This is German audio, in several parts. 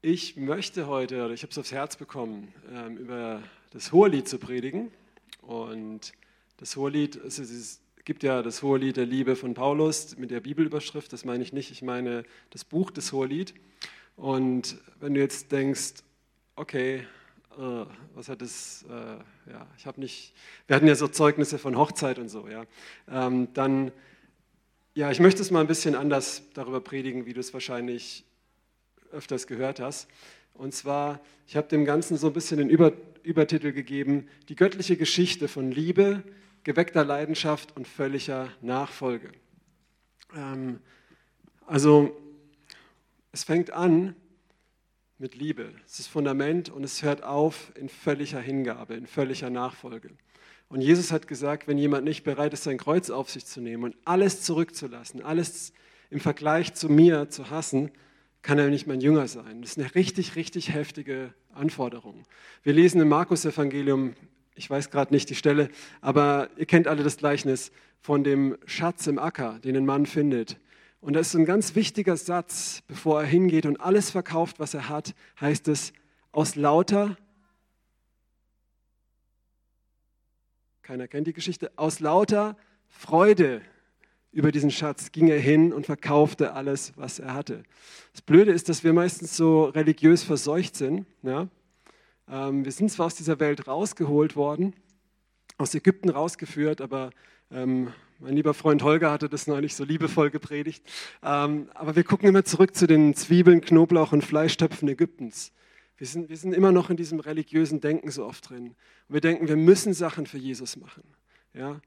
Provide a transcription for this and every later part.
Ich möchte heute, oder ich habe es aufs Herz bekommen, ähm, über das Hohelied zu predigen. Und das Hohelied, es, es gibt ja das Hohelied der Liebe von Paulus mit der Bibelüberschrift, das meine ich nicht, ich meine das Buch des Hohelied. Und wenn du jetzt denkst, okay, äh, was hat das, äh, ja, ich habe nicht, wir hatten ja so Zeugnisse von Hochzeit und so, ja, ähm, dann, ja, ich möchte es mal ein bisschen anders darüber predigen, wie du es wahrscheinlich öfters gehört hast. Und zwar, ich habe dem Ganzen so ein bisschen den Über, Übertitel gegeben, die göttliche Geschichte von Liebe, geweckter Leidenschaft und völliger Nachfolge. Ähm, also, es fängt an mit Liebe. Es ist Fundament und es hört auf in völliger Hingabe, in völliger Nachfolge. Und Jesus hat gesagt, wenn jemand nicht bereit ist, sein Kreuz auf sich zu nehmen und alles zurückzulassen, alles im Vergleich zu mir zu hassen, kann er nicht mein Jünger sein. Das ist eine richtig, richtig heftige Anforderung. Wir lesen im Markus-Evangelium, ich weiß gerade nicht die Stelle, aber ihr kennt alle das Gleichnis von dem Schatz im Acker, den ein Mann findet. Und da ist ein ganz wichtiger Satz, bevor er hingeht und alles verkauft, was er hat, heißt es, aus lauter, keiner kennt die Geschichte, aus lauter Freude über diesen Schatz ging er hin und verkaufte alles, was er hatte. Das Blöde ist, dass wir meistens so religiös verseucht sind. Ja? Ähm, wir sind zwar aus dieser Welt rausgeholt worden, aus Ägypten rausgeführt, aber ähm, mein lieber Freund Holger hatte das neulich so liebevoll gepredigt. Ähm, aber wir gucken immer zurück zu den Zwiebeln, Knoblauch und Fleischtöpfen Ägyptens. Wir sind, wir sind immer noch in diesem religiösen Denken so oft drin. Und wir denken, wir müssen Sachen für Jesus machen. Ja?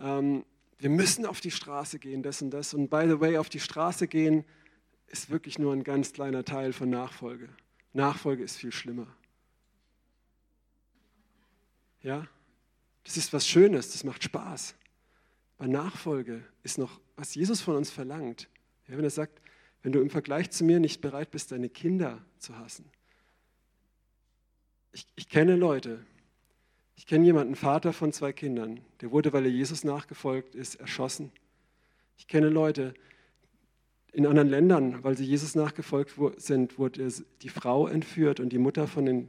Ähm, wir müssen auf die Straße gehen, das und das. Und by the way, auf die Straße gehen ist wirklich nur ein ganz kleiner Teil von Nachfolge. Nachfolge ist viel schlimmer. Ja, das ist was Schönes, das macht Spaß. Aber Nachfolge ist noch, was Jesus von uns verlangt. Ja, wenn er sagt, wenn du im Vergleich zu mir nicht bereit bist, deine Kinder zu hassen. Ich, ich kenne Leute, ich kenne jemanden, Vater von zwei Kindern, der wurde, weil er Jesus nachgefolgt ist, erschossen. Ich kenne Leute in anderen Ländern, weil sie Jesus nachgefolgt sind, wurde die Frau entführt und die Mutter von den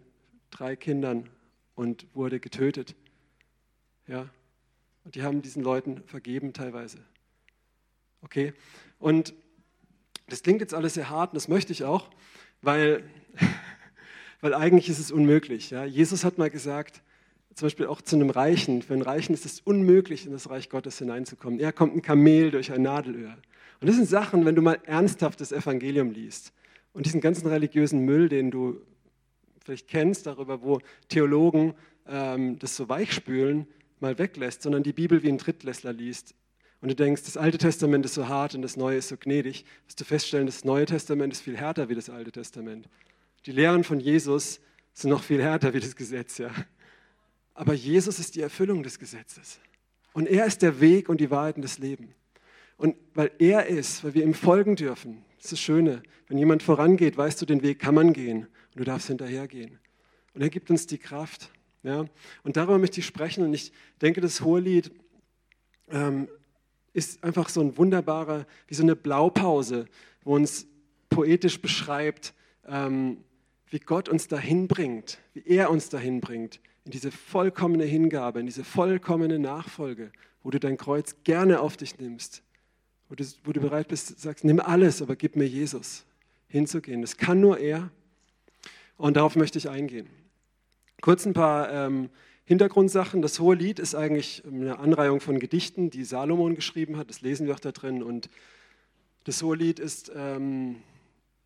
drei Kindern und wurde getötet. Ja, und die haben diesen Leuten vergeben teilweise. Okay, und das klingt jetzt alles sehr hart und das möchte ich auch, weil, weil eigentlich ist es unmöglich. Ja? Jesus hat mal gesagt, zum Beispiel auch zu einem Reichen. Für einen Reichen ist es unmöglich, in das Reich Gottes hineinzukommen. Er kommt ein Kamel durch ein Nadelöhr. Und das sind Sachen, wenn du mal ernsthaft das Evangelium liest und diesen ganzen religiösen Müll, den du vielleicht kennst, darüber, wo Theologen ähm, das so weichspülen, mal weglässt, sondern die Bibel wie ein Drittklässler liest und du denkst, das Alte Testament ist so hart und das Neue ist so gnädig, wirst du feststellen, das Neue Testament ist viel härter wie das Alte Testament. Die Lehren von Jesus sind noch viel härter wie das Gesetz, ja. Aber Jesus ist die Erfüllung des Gesetzes. Und er ist der Weg und die Wahrheit und das Leben. Und weil er ist, weil wir ihm folgen dürfen, das ist das Schöne. Wenn jemand vorangeht, weißt du, den Weg kann man gehen und du darfst hinterhergehen. Und er gibt uns die Kraft. Ja? Und darüber möchte ich sprechen und ich denke, das Hohelied ähm, ist einfach so ein wunderbarer, wie so eine Blaupause, wo uns poetisch beschreibt, ähm, wie Gott uns dahin bringt, wie er uns dahin bringt, in diese vollkommene Hingabe, in diese vollkommene Nachfolge, wo du dein Kreuz gerne auf dich nimmst, wo du, wo du bereit bist, sagst, nimm alles, aber gib mir Jesus hinzugehen. Das kann nur er. Und darauf möchte ich eingehen. Kurz ein paar ähm, Hintergrundsachen. Das Hohe Lied ist eigentlich eine Anreihung von Gedichten, die Salomon geschrieben hat. Das lesen wir auch da drin. Und das Hohe Lied ist ähm,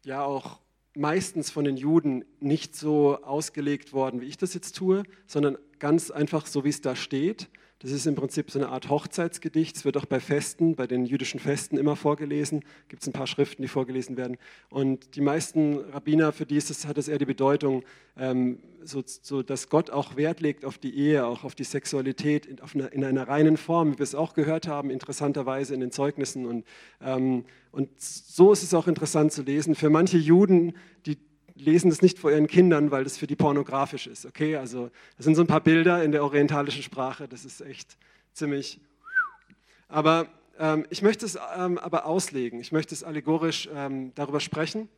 ja auch meistens von den Juden nicht so ausgelegt worden, wie ich das jetzt tue, sondern ganz einfach so, wie es da steht. Das ist im Prinzip so eine Art Hochzeitsgedicht. Es wird auch bei Festen, bei den jüdischen Festen immer vorgelesen. Gibt es ein paar Schriften, die vorgelesen werden. Und die meisten Rabbiner, für die ist es, hat es eher die Bedeutung, ähm, so, so, dass Gott auch Wert legt auf die Ehe, auch auf die Sexualität in, auf eine, in einer reinen Form, wie wir es auch gehört haben, interessanterweise in den Zeugnissen. Und, ähm, und so ist es auch interessant zu lesen. Für manche Juden, die lesen das nicht vor ihren Kindern, weil das für die pornografisch ist. Okay, also das sind so ein paar Bilder in der orientalischen Sprache, das ist echt ziemlich. Aber ähm, ich möchte es ähm, aber auslegen, ich möchte es allegorisch ähm, darüber sprechen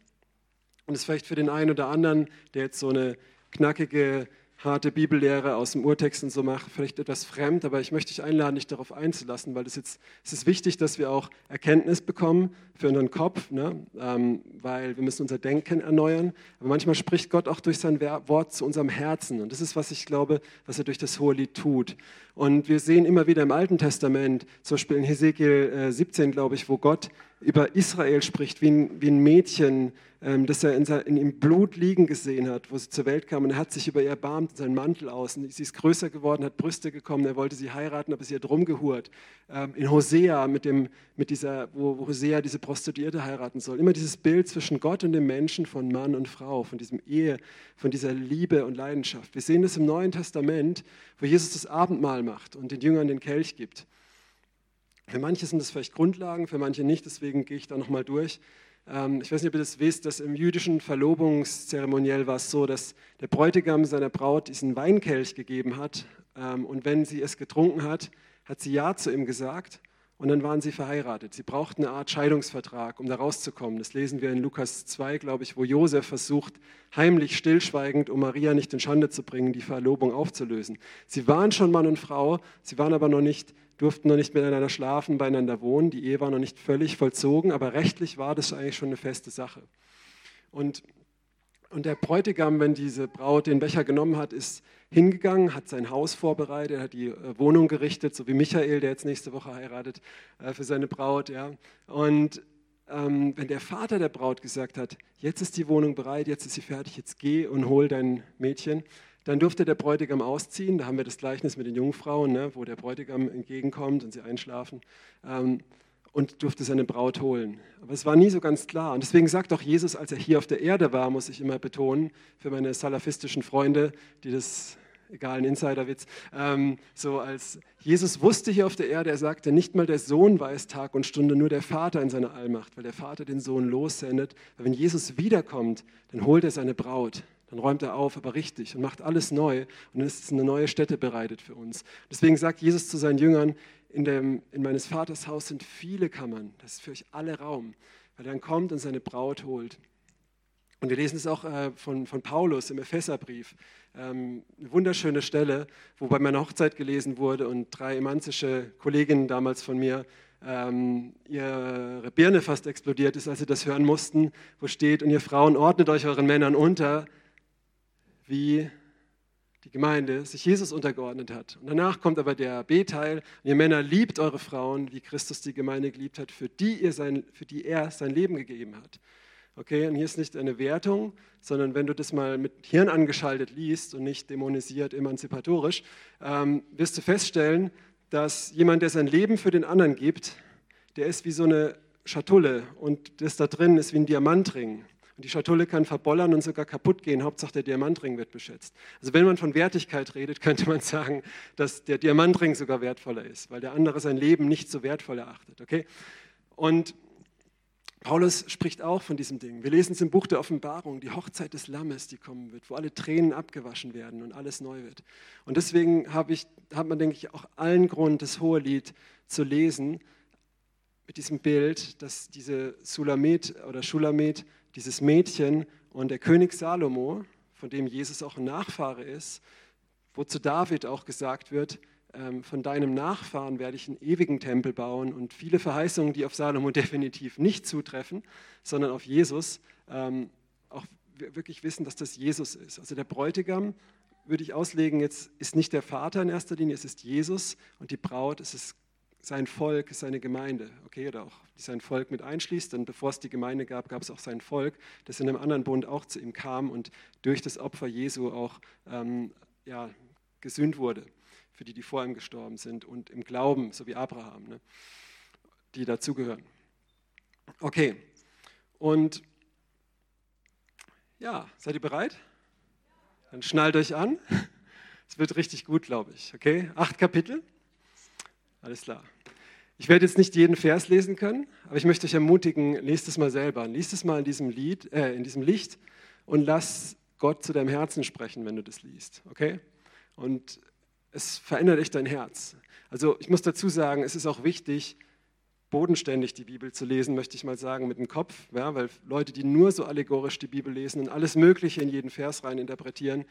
Und es vielleicht für den einen oder anderen, der jetzt so eine knackige harte Bibellehre aus dem Urtext und so mache, vielleicht etwas fremd, aber ich möchte dich einladen, dich darauf einzulassen, weil es jetzt es ist wichtig, dass wir auch Erkenntnis bekommen für unseren Kopf, ne? Ähm, weil wir müssen unser Denken erneuern. Aber manchmal spricht Gott auch durch sein Wort zu unserem Herzen und das ist, was ich glaube, was er durch das hohe Lied tut. Und wir sehen immer wieder im Alten Testament, zum Beispiel in Hesekiel äh, 17, glaube ich, wo Gott über Israel spricht, wie ein, wie ein Mädchen, ähm, das er in, sein, in ihm Blut liegen gesehen hat, wo sie zur Welt kam. Und er hat sich über ihr erbarmt, seinen Mantel aus. Und sie ist größer geworden, hat Brüste gekommen. Er wollte sie heiraten, aber sie hat rumgehurt. Ähm, in Hosea, mit dem, mit dieser, wo, wo Hosea diese Prostituierte heiraten soll. Immer dieses Bild zwischen Gott und dem Menschen, von Mann und Frau, von diesem Ehe, von dieser Liebe und Leidenschaft. Wir sehen das im Neuen Testament, wo Jesus das Abendmahl macht und den Jüngern den Kelch gibt. Für manche sind das vielleicht Grundlagen, für manche nicht, deswegen gehe ich da nochmal durch. Ähm, ich weiß nicht, ob ihr das wisst, dass im jüdischen Verlobungszeremoniell war es so, dass der Bräutigam seiner Braut diesen Weinkelch gegeben hat ähm, und wenn sie es getrunken hat, hat sie Ja zu ihm gesagt und dann waren sie verheiratet. Sie brauchten eine Art Scheidungsvertrag, um da rauszukommen. Das lesen wir in Lukas 2, glaube ich, wo Josef versucht, heimlich stillschweigend, um Maria nicht in Schande zu bringen, die Verlobung aufzulösen. Sie waren schon Mann und Frau, sie waren aber noch nicht, durften noch nicht miteinander schlafen, beieinander wohnen. Die Ehe war noch nicht völlig vollzogen, aber rechtlich war das eigentlich schon eine feste Sache. Und und der Bräutigam, wenn diese Braut den Becher genommen hat, ist hingegangen, hat sein Haus vorbereitet, hat die äh, Wohnung gerichtet, so wie Michael, der jetzt nächste Woche heiratet, äh, für seine Braut. Ja. Und ähm, wenn der Vater der Braut gesagt hat, jetzt ist die Wohnung bereit, jetzt ist sie fertig, jetzt geh und hol dein Mädchen, dann durfte der Bräutigam ausziehen. Da haben wir das Gleichnis mit den Jungfrauen, ne, wo der Bräutigam entgegenkommt und sie einschlafen. Ähm, und durfte seine Braut holen. Aber es war nie so ganz klar. Und deswegen sagt auch Jesus, als er hier auf der Erde war, muss ich immer betonen, für meine salafistischen Freunde, die das, egal, ein Insiderwitz, ähm, so als Jesus wusste hier auf der Erde, er sagte, nicht mal der Sohn weiß Tag und Stunde, nur der Vater in seiner Allmacht, weil der Vater den Sohn lossendet. Weil wenn Jesus wiederkommt, dann holt er seine Braut. Dann räumt er auf, aber richtig und macht alles neu und dann ist eine neue Stätte bereitet für uns. Deswegen sagt Jesus zu seinen Jüngern, in, dem, in meines Vaters Haus sind viele Kammern, das ist für euch alle Raum, weil er dann kommt und seine Braut holt. Und wir lesen es auch äh, von, von Paulus im Epheserbrief, ähm, eine wunderschöne Stelle, wo bei meiner Hochzeit gelesen wurde und drei emanzische Kolleginnen damals von mir ähm, ihre Birne fast explodiert ist, als sie das hören mussten, wo steht, und ihr Frauen ordnet euch euren Männern unter, wie die Gemeinde sich Jesus untergeordnet hat. Und danach kommt aber der B-Teil, ihr Männer liebt eure Frauen, wie Christus die Gemeinde geliebt hat, für die, ihr sein, für die er sein Leben gegeben hat. Okay, und hier ist nicht eine Wertung, sondern wenn du das mal mit Hirn angeschaltet liest und nicht dämonisiert, emanzipatorisch, ähm, wirst du feststellen, dass jemand, der sein Leben für den anderen gibt, der ist wie so eine Schatulle und das da drin ist wie ein Diamantring. Und die Schatulle kann verbollern und sogar kaputt gehen. Hauptsache der Diamantring wird beschätzt. Also wenn man von Wertigkeit redet, könnte man sagen, dass der Diamantring sogar wertvoller ist, weil der andere sein Leben nicht so wertvoll erachtet. Okay? Und Paulus spricht auch von diesem Ding. Wir lesen es im Buch der Offenbarung, die Hochzeit des Lammes, die kommen wird, wo alle Tränen abgewaschen werden und alles neu wird. Und deswegen habe ich, hat man, denke ich, auch allen Grund, das hohe Lied zu lesen mit diesem Bild, dass diese Sulamet oder Schulamet dieses Mädchen und der König Salomo, von dem Jesus auch ein Nachfahre ist, wo zu David auch gesagt wird, von deinem Nachfahren werde ich einen ewigen Tempel bauen und viele Verheißungen, die auf Salomo definitiv nicht zutreffen, sondern auf Jesus, ähm, auch wirklich wissen, dass das Jesus ist. Also der Bräutigam, würde ich auslegen, jetzt ist nicht der Vater in erster Linie, es ist Jesus und die Braut, es ist sein Volk, seine Gemeinde, okay, oder auch sein Volk mit einschließt. Denn bevor es die Gemeinde gab, gab es auch sein Volk, das in einem anderen Bund auch zu ihm kam und durch das Opfer Jesu auch ähm, ja, gesühnt wurde, für die, die vor ihm gestorben sind und im Glauben, so wie Abraham, ne, die dazugehören. Okay, und ja, seid ihr bereit? Dann schnallt euch an. Es wird richtig gut, glaube ich. Okay, acht Kapitel. Alles klar. Ich werde jetzt nicht jeden Vers lesen können, aber ich möchte euch ermutigen, lest es mal selber. Lies es mal in diesem, Lied, äh, in diesem Licht und lass Gott zu deinem Herzen sprechen, wenn du das liest. Okay? Und es verändert echt dein Herz. Also ich muss dazu sagen, es ist auch wichtig, bodenständig, die Bibel zu lesen, möchte ich mal sagen, mit dem Kopf, ja, weil Leute, die nur so allegorisch die Bibel lesen und alles Mögliche in jeden Vers rein interpretieren,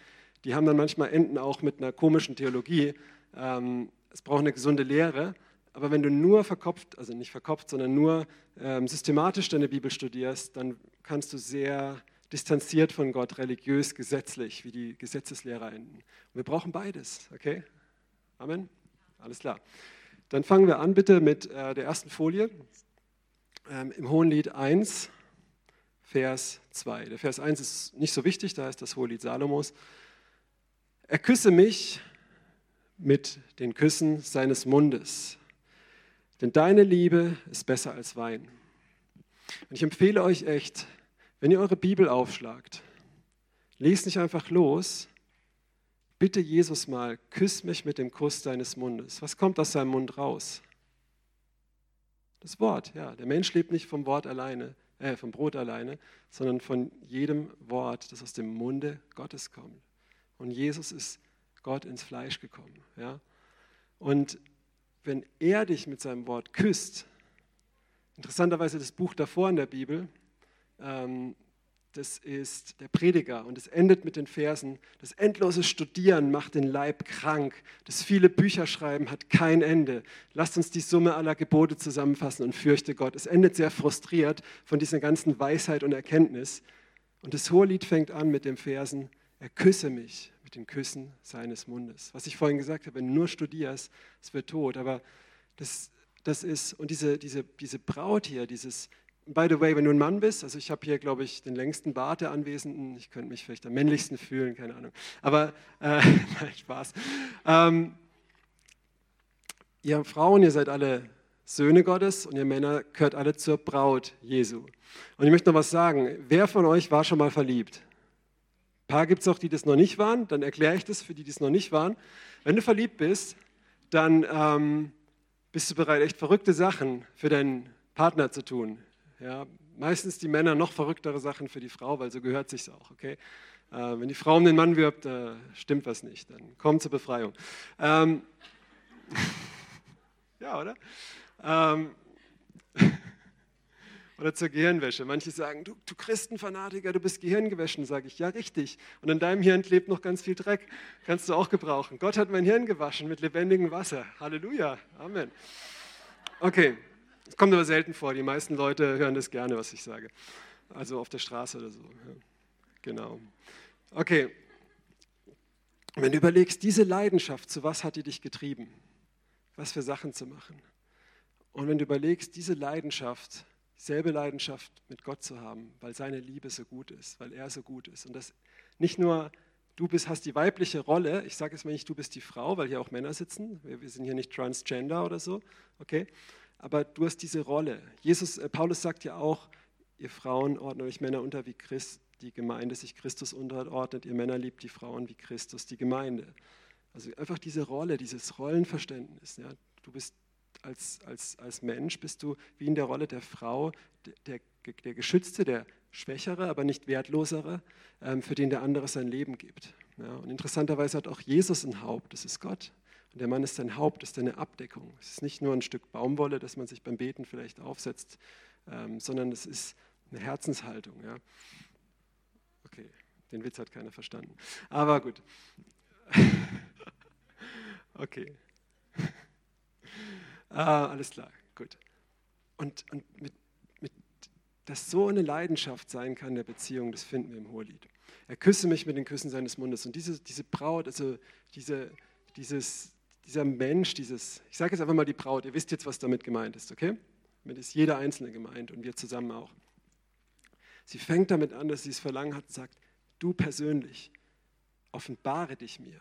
die haben dann manchmal Enden auch mit einer komischen Theologie. Ähm, es braucht eine gesunde Lehre, aber wenn du nur verkopft, also nicht verkopft, sondern nur ähm, systematisch deine Bibel studierst, dann kannst du sehr distanziert von Gott, religiös, gesetzlich, wie die Gesetzeslehrer enden. Und wir brauchen beides, okay? Amen? Alles klar. Dann fangen wir an bitte mit äh, der ersten Folie ähm, im Hohenlied 1, Vers 2. Der Vers 1 ist nicht so wichtig, da ist das Hohelied Salomos. Er küsse mich mit den Küssen seines Mundes, denn deine Liebe ist besser als Wein. Und ich empfehle euch echt, wenn ihr eure Bibel aufschlagt, lest nicht einfach los, bitte Jesus mal, küss mich mit dem Kuss deines Mundes. Was kommt aus seinem Mund raus? Das Wort, ja. Der Mensch lebt nicht vom Wort alleine, äh, vom Brot alleine, sondern von jedem Wort, das aus dem Munde Gottes kommt. Und Jesus ist Gott ins Fleisch gekommen, ja. Und wenn er dich mit seinem Wort küsst, interessanterweise das Buch davor in der Bibel, das ist der Prediger und es endet mit den Versen, das endlose Studieren macht den Leib krank, das viele Bücher schreiben hat kein Ende. Lasst uns die Summe aller Gebote zusammenfassen und fürchte Gott. Es endet sehr frustriert von dieser ganzen Weisheit und Erkenntnis. Und das Hohelied fängt an mit den Versen, er küsse mich mit den Küssen seines Mundes. Was ich vorhin gesagt habe, wenn du nur studierst, es wird tot. Aber das, das ist, und diese, diese, diese Braut hier, dieses, by the way, wenn du ein Mann bist, also ich habe hier, glaube ich, den längsten Bart der Anwesenden, ich könnte mich vielleicht am männlichsten fühlen, keine Ahnung. Aber, äh, nein, Spaß. Ähm, ihr Frauen, ihr seid alle Söhne Gottes und ihr Männer gehört alle zur Braut Jesu. Und ich möchte noch was sagen. Wer von euch war schon mal verliebt? paar gibt es auch, die das noch nicht waren. Dann erkläre ich das für die, die es noch nicht waren. Wenn du verliebt bist, dann ähm, bist du bereit, echt verrückte Sachen für deinen Partner zu tun. Ja, meistens die Männer noch verrücktere Sachen für die Frau, weil so gehört sich auch. Okay? Äh, wenn die Frau um den Mann wirbt, äh, stimmt was nicht. Dann komm zur Befreiung. Ähm, ja, oder? Ähm, oder zur Gehirnwäsche. Manche sagen, du, du Christenfanatiker, du bist Gehirngewaschen. Sage ich, ja, richtig. Und in deinem Hirn klebt noch ganz viel Dreck. Kannst du auch gebrauchen. Gott hat mein Hirn gewaschen mit lebendigem Wasser. Halleluja. Amen. Okay, es kommt aber selten vor. Die meisten Leute hören das gerne, was ich sage. Also auf der Straße oder so. Ja. Genau. Okay. Wenn du überlegst, diese Leidenschaft, zu was hat die dich getrieben? Was für Sachen zu machen? Und wenn du überlegst, diese Leidenschaft, dieselbe Leidenschaft mit Gott zu haben, weil seine Liebe so gut ist, weil er so gut ist. Und das nicht nur du bist, hast die weibliche Rolle, ich sage jetzt mal nicht, du bist die Frau, weil hier auch Männer sitzen, wir, wir sind hier nicht transgender oder so, okay? Aber du hast diese Rolle. Jesus, äh, Paulus sagt ja auch, ihr Frauen ordnet euch Männer unter, wie Christ, die Gemeinde sich Christus unterordnet, ihr Männer liebt die Frauen wie Christus die Gemeinde. Also einfach diese Rolle, dieses Rollenverständnis. Ja? Du bist als, als, als Mensch bist du wie in der Rolle der Frau, der, der, der Geschützte, der Schwächere, aber nicht Wertlosere, ähm, für den der andere sein Leben gibt. Ja, und interessanterweise hat auch Jesus ein Haupt, das ist Gott. Und der Mann ist sein Haupt, ist eine Abdeckung. Es ist nicht nur ein Stück Baumwolle, das man sich beim Beten vielleicht aufsetzt, ähm, sondern es ist eine Herzenshaltung. Ja. Okay, den Witz hat keiner verstanden. Aber gut. okay. Ah, alles klar, gut. Und, und mit, mit, dass so eine Leidenschaft sein kann der Beziehung, das finden wir im Hohelied. Er küsse mich mit den Küssen seines Mundes. Und diese, diese Braut, also diese, dieses, dieser Mensch, dieses, ich sage jetzt einfach mal die Braut, ihr wisst jetzt, was damit gemeint ist, okay? Damit ist jeder Einzelne gemeint und wir zusammen auch. Sie fängt damit an, dass sie es verlangen hat und sagt, du persönlich, offenbare dich mir.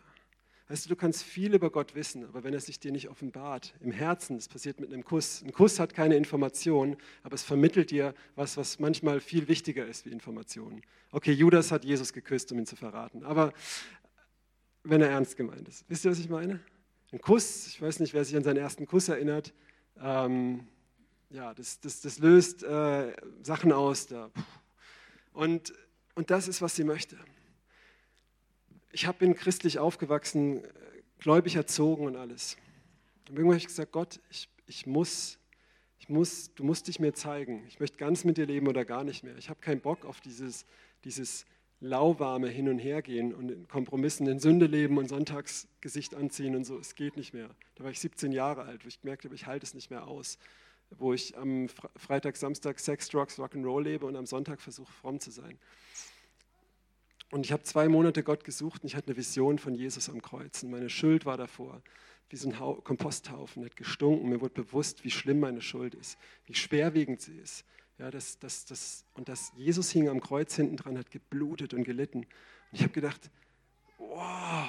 Weißt du, du kannst viel über Gott wissen, aber wenn er sich dir nicht offenbart, im Herzen, das passiert mit einem Kuss. Ein Kuss hat keine Information, aber es vermittelt dir was, was manchmal viel wichtiger ist wie Informationen. Okay, Judas hat Jesus geküsst, um ihn zu verraten, aber wenn er ernst gemeint ist. Wisst ihr, was ich meine? Ein Kuss, ich weiß nicht, wer sich an seinen ersten Kuss erinnert, ähm, ja, das, das, das löst äh, Sachen aus. Da. Und, und das ist, was sie möchte ich hab, bin christlich aufgewachsen, gläubig erzogen und alles. Und irgendwann habe ich gesagt, Gott, ich, ich, muss, ich muss, du musst dich mir zeigen. Ich möchte ganz mit dir leben oder gar nicht mehr. Ich habe keinen Bock auf dieses, dieses lauwarme Hin- und Hergehen und in Kompromissen in Sünde leben und Sonntagsgesicht anziehen und so. Es geht nicht mehr. Da war ich 17 Jahre alt, wo ich gemerkt habe, ich halte es nicht mehr aus. Wo ich am Freitag, Samstag Sex, Drugs, Rock'n'Roll lebe und am Sonntag versuche, fromm zu sein. Und ich habe zwei Monate Gott gesucht und ich hatte eine Vision von Jesus am Kreuz. Und meine Schuld war davor, wie so ein Komposthaufen, hat gestunken. Mir wurde bewusst, wie schlimm meine Schuld ist, wie schwerwiegend sie ist. Ja, das, das, das, und dass Jesus hing am Kreuz hinten dran, hat geblutet und gelitten. Und ich habe gedacht, wow,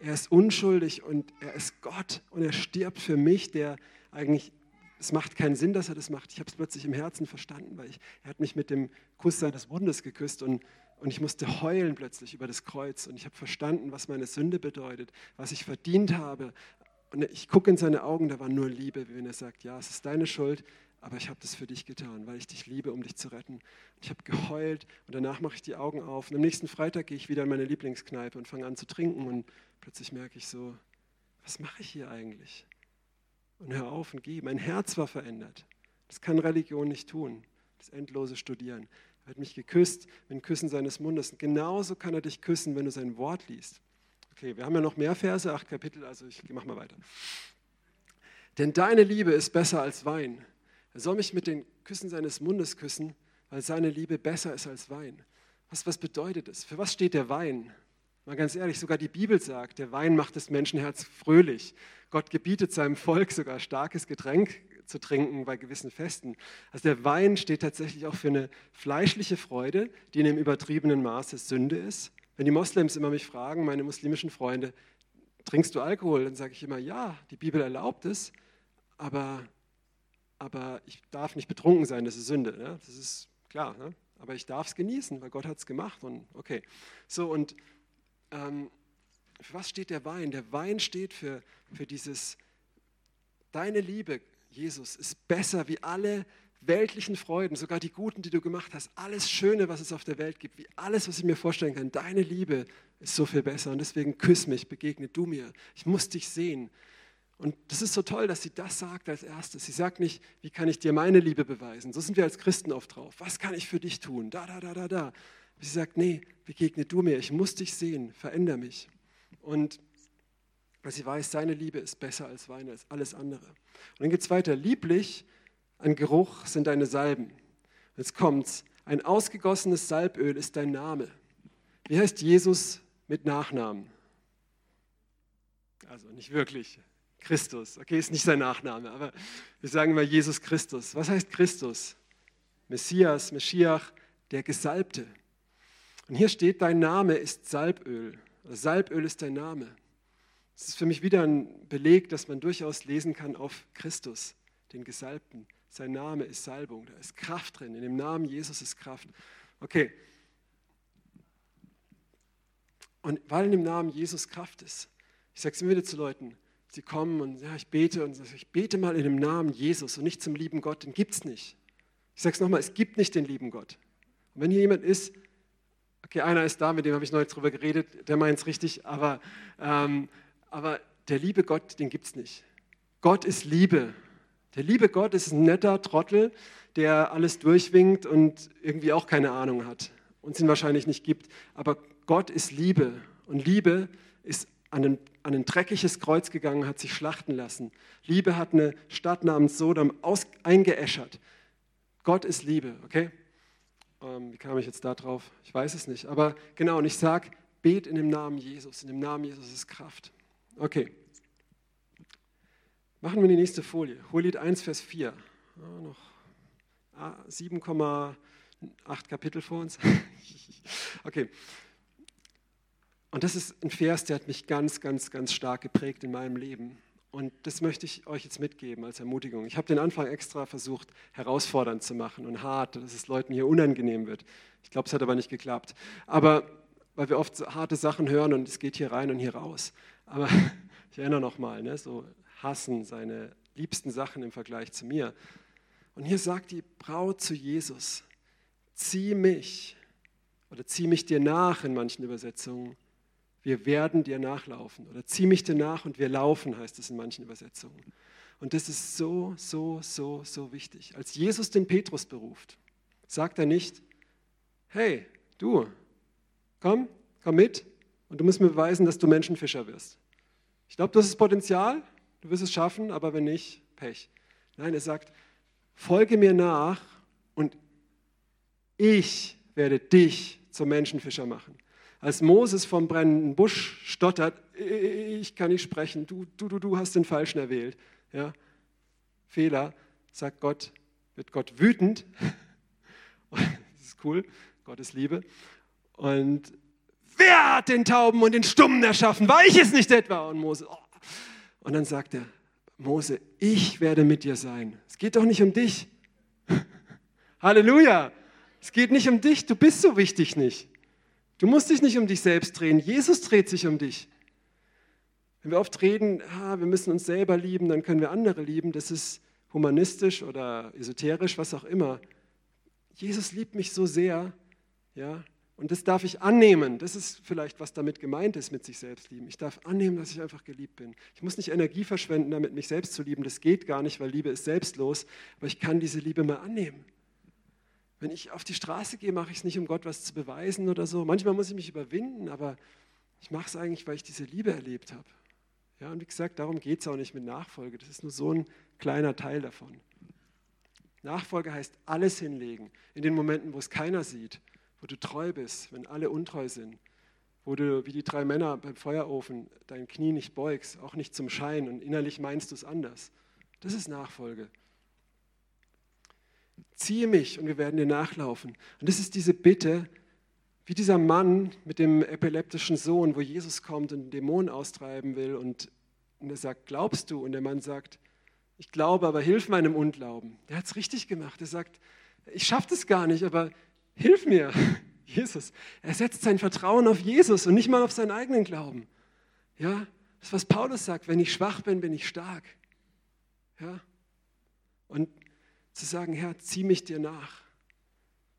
er ist unschuldig und er ist Gott und er stirbt für mich, der eigentlich, es macht keinen Sinn, dass er das macht. Ich habe es plötzlich im Herzen verstanden, weil ich, er hat mich mit dem Kuss seines Mundes geküsst und, und ich musste heulen plötzlich über das Kreuz und ich habe verstanden, was meine Sünde bedeutet, was ich verdient habe. Und ich gucke in seine Augen, da war nur Liebe, wenn er sagt, ja, es ist deine Schuld, aber ich habe das für dich getan, weil ich dich liebe, um dich zu retten. Ich habe geheult und danach mache ich die Augen auf. Und am nächsten Freitag gehe ich wieder in meine Lieblingskneipe und fange an zu trinken und plötzlich merke ich so, was mache ich hier eigentlich? Und hör auf und geh. Mein Herz war verändert. Das kann Religion nicht tun, das endlose Studieren. Er hat mich geküsst mit dem Küssen seines Mundes. Und genauso kann er dich küssen, wenn du sein Wort liest. Okay, wir haben ja noch mehr Verse, acht Kapitel, also ich mache mal weiter. Denn deine Liebe ist besser als Wein. Er soll mich mit den Küssen seines Mundes küssen, weil seine Liebe besser ist als Wein. Was, was bedeutet das? Für was steht der Wein? Mal ganz ehrlich, sogar die Bibel sagt, der Wein macht das Menschenherz fröhlich. Gott gebietet seinem Volk sogar starkes Getränk zu trinken bei gewissen Festen. Also der Wein steht tatsächlich auch für eine fleischliche Freude, die in dem übertriebenen Maße Sünde ist. Wenn die Moslems immer mich fragen, meine muslimischen Freunde, trinkst du Alkohol? Dann sage ich immer, ja, die Bibel erlaubt es, aber aber ich darf nicht betrunken sein, das ist Sünde. Ne? Das ist klar. Ne? Aber ich darf es genießen, weil Gott hat es gemacht. Und okay. So, und ähm, für was steht der Wein? Der Wein steht für, für dieses, deine Liebe, Jesus, ist besser wie alle weltlichen Freuden, sogar die guten, die du gemacht hast, alles Schöne, was es auf der Welt gibt, wie alles, was ich mir vorstellen kann. Deine Liebe ist so viel besser und deswegen küss mich, begegne du mir. Ich muss dich sehen. Und das ist so toll, dass sie das sagt als erstes. Sie sagt nicht, wie kann ich dir meine Liebe beweisen? So sind wir als Christen oft drauf. Was kann ich für dich tun? Da, da, da, da, da. Sie sagt, nee, begegne du mir. Ich muss dich sehen. Veränder mich. Und sie weiß, seine Liebe ist besser als Wein, als alles andere. Und dann geht es weiter. Lieblich an Geruch sind deine Salben. Jetzt kommt's. Ein ausgegossenes Salböl ist dein Name. Wie heißt Jesus mit Nachnamen? Also nicht wirklich. Christus. Okay, ist nicht sein Nachname, aber wir sagen immer Jesus Christus. Was heißt Christus? Messias, Meschiach, der Gesalbte. Und hier steht, dein Name ist Salböl. Salböl ist dein Name. Das ist für mich wieder ein Beleg, dass man durchaus lesen kann auf Christus, den Gesalbten. Sein Name ist Salbung, da ist Kraft drin. In dem Namen Jesus ist Kraft. Okay. Und weil in dem Namen Jesus Kraft ist, ich sage es immer wieder zu Leuten, Sie kommen und ja, ich bete und ich bete mal in dem Namen Jesus und nicht zum lieben Gott, den gibt es nicht. Ich sage es nochmal, es gibt nicht den lieben Gott. Und wenn hier jemand ist, okay, einer ist da, mit dem habe ich neulich drüber geredet, der meint es richtig, aber, ähm, aber der liebe Gott, den gibt es nicht. Gott ist Liebe. Der liebe Gott ist ein netter Trottel, der alles durchwinkt und irgendwie auch keine Ahnung hat und es ihn wahrscheinlich nicht gibt. Aber Gott ist Liebe und Liebe ist an ein, an ein dreckiges Kreuz gegangen, hat sich schlachten lassen. Liebe hat eine Stadt namens Sodom aus, eingeäschert. Gott ist Liebe, okay? Ähm, wie kam ich jetzt da drauf? Ich weiß es nicht. Aber genau, und ich sage, bet in dem Namen Jesus. In dem Namen Jesus ist Kraft. Okay. Machen wir die nächste Folie. Hohelied 1, Vers 4. Ja, noch 7,8 ah, Kapitel vor uns. okay. Und das ist ein Vers, der hat mich ganz, ganz, ganz stark geprägt in meinem Leben. Und das möchte ich euch jetzt mitgeben als Ermutigung. Ich habe den Anfang extra versucht, herausfordernd zu machen und hart, dass es Leuten hier unangenehm wird. Ich glaube, es hat aber nicht geklappt. Aber weil wir oft so harte Sachen hören und es geht hier rein und hier raus. Aber ich erinnere nochmal, ne, so hassen seine liebsten Sachen im Vergleich zu mir. Und hier sagt die Braut zu Jesus, zieh mich oder zieh mich dir nach in manchen Übersetzungen wir werden dir nachlaufen. Oder zieh mich dir nach und wir laufen, heißt es in manchen Übersetzungen. Und das ist so, so, so, so wichtig. Als Jesus den Petrus beruft, sagt er nicht, hey, du, komm, komm mit und du musst mir beweisen, dass du Menschenfischer wirst. Ich glaube, du hast das Potenzial, du wirst es schaffen, aber wenn nicht, Pech. Nein, er sagt, folge mir nach und ich werde dich zum Menschenfischer machen. Als Moses vom brennenden Busch stottert, ich kann nicht sprechen, du, du, du, du hast den Falschen erwählt. Ja? Fehler, sagt Gott, wird Gott wütend. das ist cool, Gott ist Liebe. Und wer hat den Tauben und den Stummen erschaffen? War ich es nicht etwa? Und Mose, oh. Und dann sagt er, Mose, ich werde mit dir sein. Es geht doch nicht um dich. Halleluja. Es geht nicht um dich, du bist so wichtig nicht. Du musst dich nicht um dich selbst drehen, Jesus dreht sich um dich. Wenn wir oft reden, ah, wir müssen uns selber lieben, dann können wir andere lieben, das ist humanistisch oder esoterisch, was auch immer. Jesus liebt mich so sehr, ja, und das darf ich annehmen. Das ist vielleicht, was damit gemeint ist, mit sich selbst lieben. Ich darf annehmen, dass ich einfach geliebt bin. Ich muss nicht Energie verschwenden, damit mich selbst zu lieben. Das geht gar nicht, weil Liebe ist selbstlos. Aber ich kann diese Liebe mal annehmen. Wenn ich auf die Straße gehe, mache ich es nicht, um Gott was zu beweisen oder so. Manchmal muss ich mich überwinden, aber ich mache es eigentlich, weil ich diese Liebe erlebt habe. Ja, und wie gesagt, darum geht es auch nicht mit Nachfolge. Das ist nur so ein kleiner Teil davon. Nachfolge heißt alles hinlegen, in den Momenten, wo es keiner sieht, wo du treu bist, wenn alle untreu sind, wo du wie die drei Männer beim Feuerofen dein Knie nicht beugst, auch nicht zum Schein und innerlich meinst du es anders. Das ist Nachfolge. Ziehe mich und wir werden dir nachlaufen. Und das ist diese Bitte, wie dieser Mann mit dem epileptischen Sohn, wo Jesus kommt und einen Dämon austreiben will und, und er sagt, glaubst du? Und der Mann sagt, ich glaube, aber hilf meinem Unglauben. Der hat es richtig gemacht. Er sagt, ich schaffe das gar nicht, aber hilf mir, Jesus. Er setzt sein Vertrauen auf Jesus und nicht mal auf seinen eigenen Glauben. Ja, das was Paulus sagt, wenn ich schwach bin, bin ich stark. Ja, und zu sagen, Herr, zieh mich dir nach.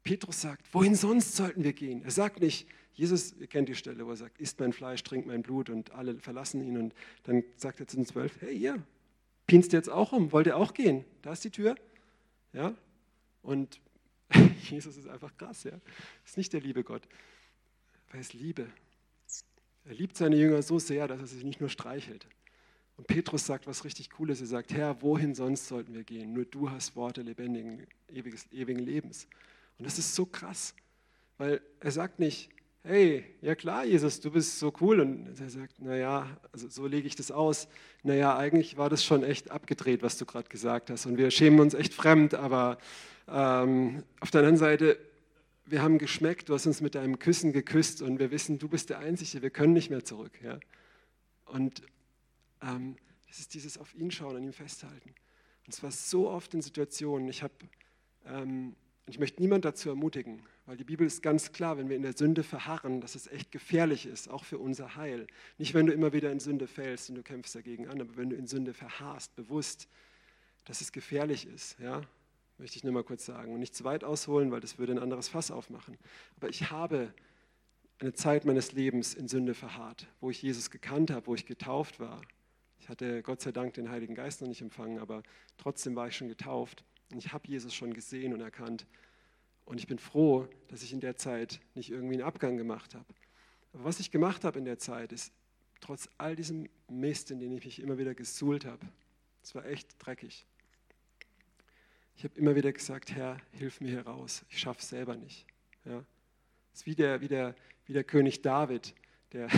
Petrus sagt, wohin sonst sollten wir gehen? Er sagt nicht, Jesus, ihr kennt die Stelle, wo er sagt, isst mein Fleisch, trinkt mein Blut und alle verlassen ihn. Und dann sagt er zu den Zwölf, hey, ihr, pinst jetzt auch um, wollt ihr auch gehen? Da ist die Tür. Ja? Und Jesus ist einfach krass, ja. Ist nicht der liebe Gott, er ist Liebe. Er liebt seine Jünger so sehr, dass er sich nicht nur streichelt. Und Petrus sagt was richtig Cooles. Er sagt, Herr, wohin sonst sollten wir gehen? Nur du hast Worte lebendigen, ewiges, ewigen Lebens. Und das ist so krass, weil er sagt nicht, hey, ja klar, Jesus, du bist so cool. Und er sagt, naja, also so lege ich das aus. Naja, eigentlich war das schon echt abgedreht, was du gerade gesagt hast. Und wir schämen uns echt fremd, aber ähm, auf der anderen Seite, wir haben geschmeckt, du hast uns mit deinem Küssen geküsst und wir wissen, du bist der Einzige, wir können nicht mehr zurück. Ja? Und ähm, das ist dieses auf ihn schauen, an ihm festhalten. Und zwar so oft in Situationen, ich habe ähm, ich möchte niemand dazu ermutigen, weil die Bibel ist ganz klar, wenn wir in der Sünde verharren, dass es echt gefährlich ist, auch für unser Heil. Nicht, wenn du immer wieder in Sünde fällst und du kämpfst dagegen an, aber wenn du in Sünde verharrst, bewusst, dass es gefährlich ist, ja, möchte ich nur mal kurz sagen. Und nicht zu weit ausholen, weil das würde ein anderes Fass aufmachen. Aber ich habe eine Zeit meines Lebens in Sünde verharrt, wo ich Jesus gekannt habe, wo ich getauft war. Ich hatte Gott sei Dank den Heiligen Geist noch nicht empfangen, aber trotzdem war ich schon getauft. Und ich habe Jesus schon gesehen und erkannt. Und ich bin froh, dass ich in der Zeit nicht irgendwie einen Abgang gemacht habe. Aber was ich gemacht habe in der Zeit, ist trotz all diesem Mist, in den ich mich immer wieder gesuhlt habe, es war echt dreckig. Ich habe immer wieder gesagt, Herr, hilf mir hier raus. Ich schaffe es selber nicht. Ja? Es ist wie der, wie, der, wie der König David, der,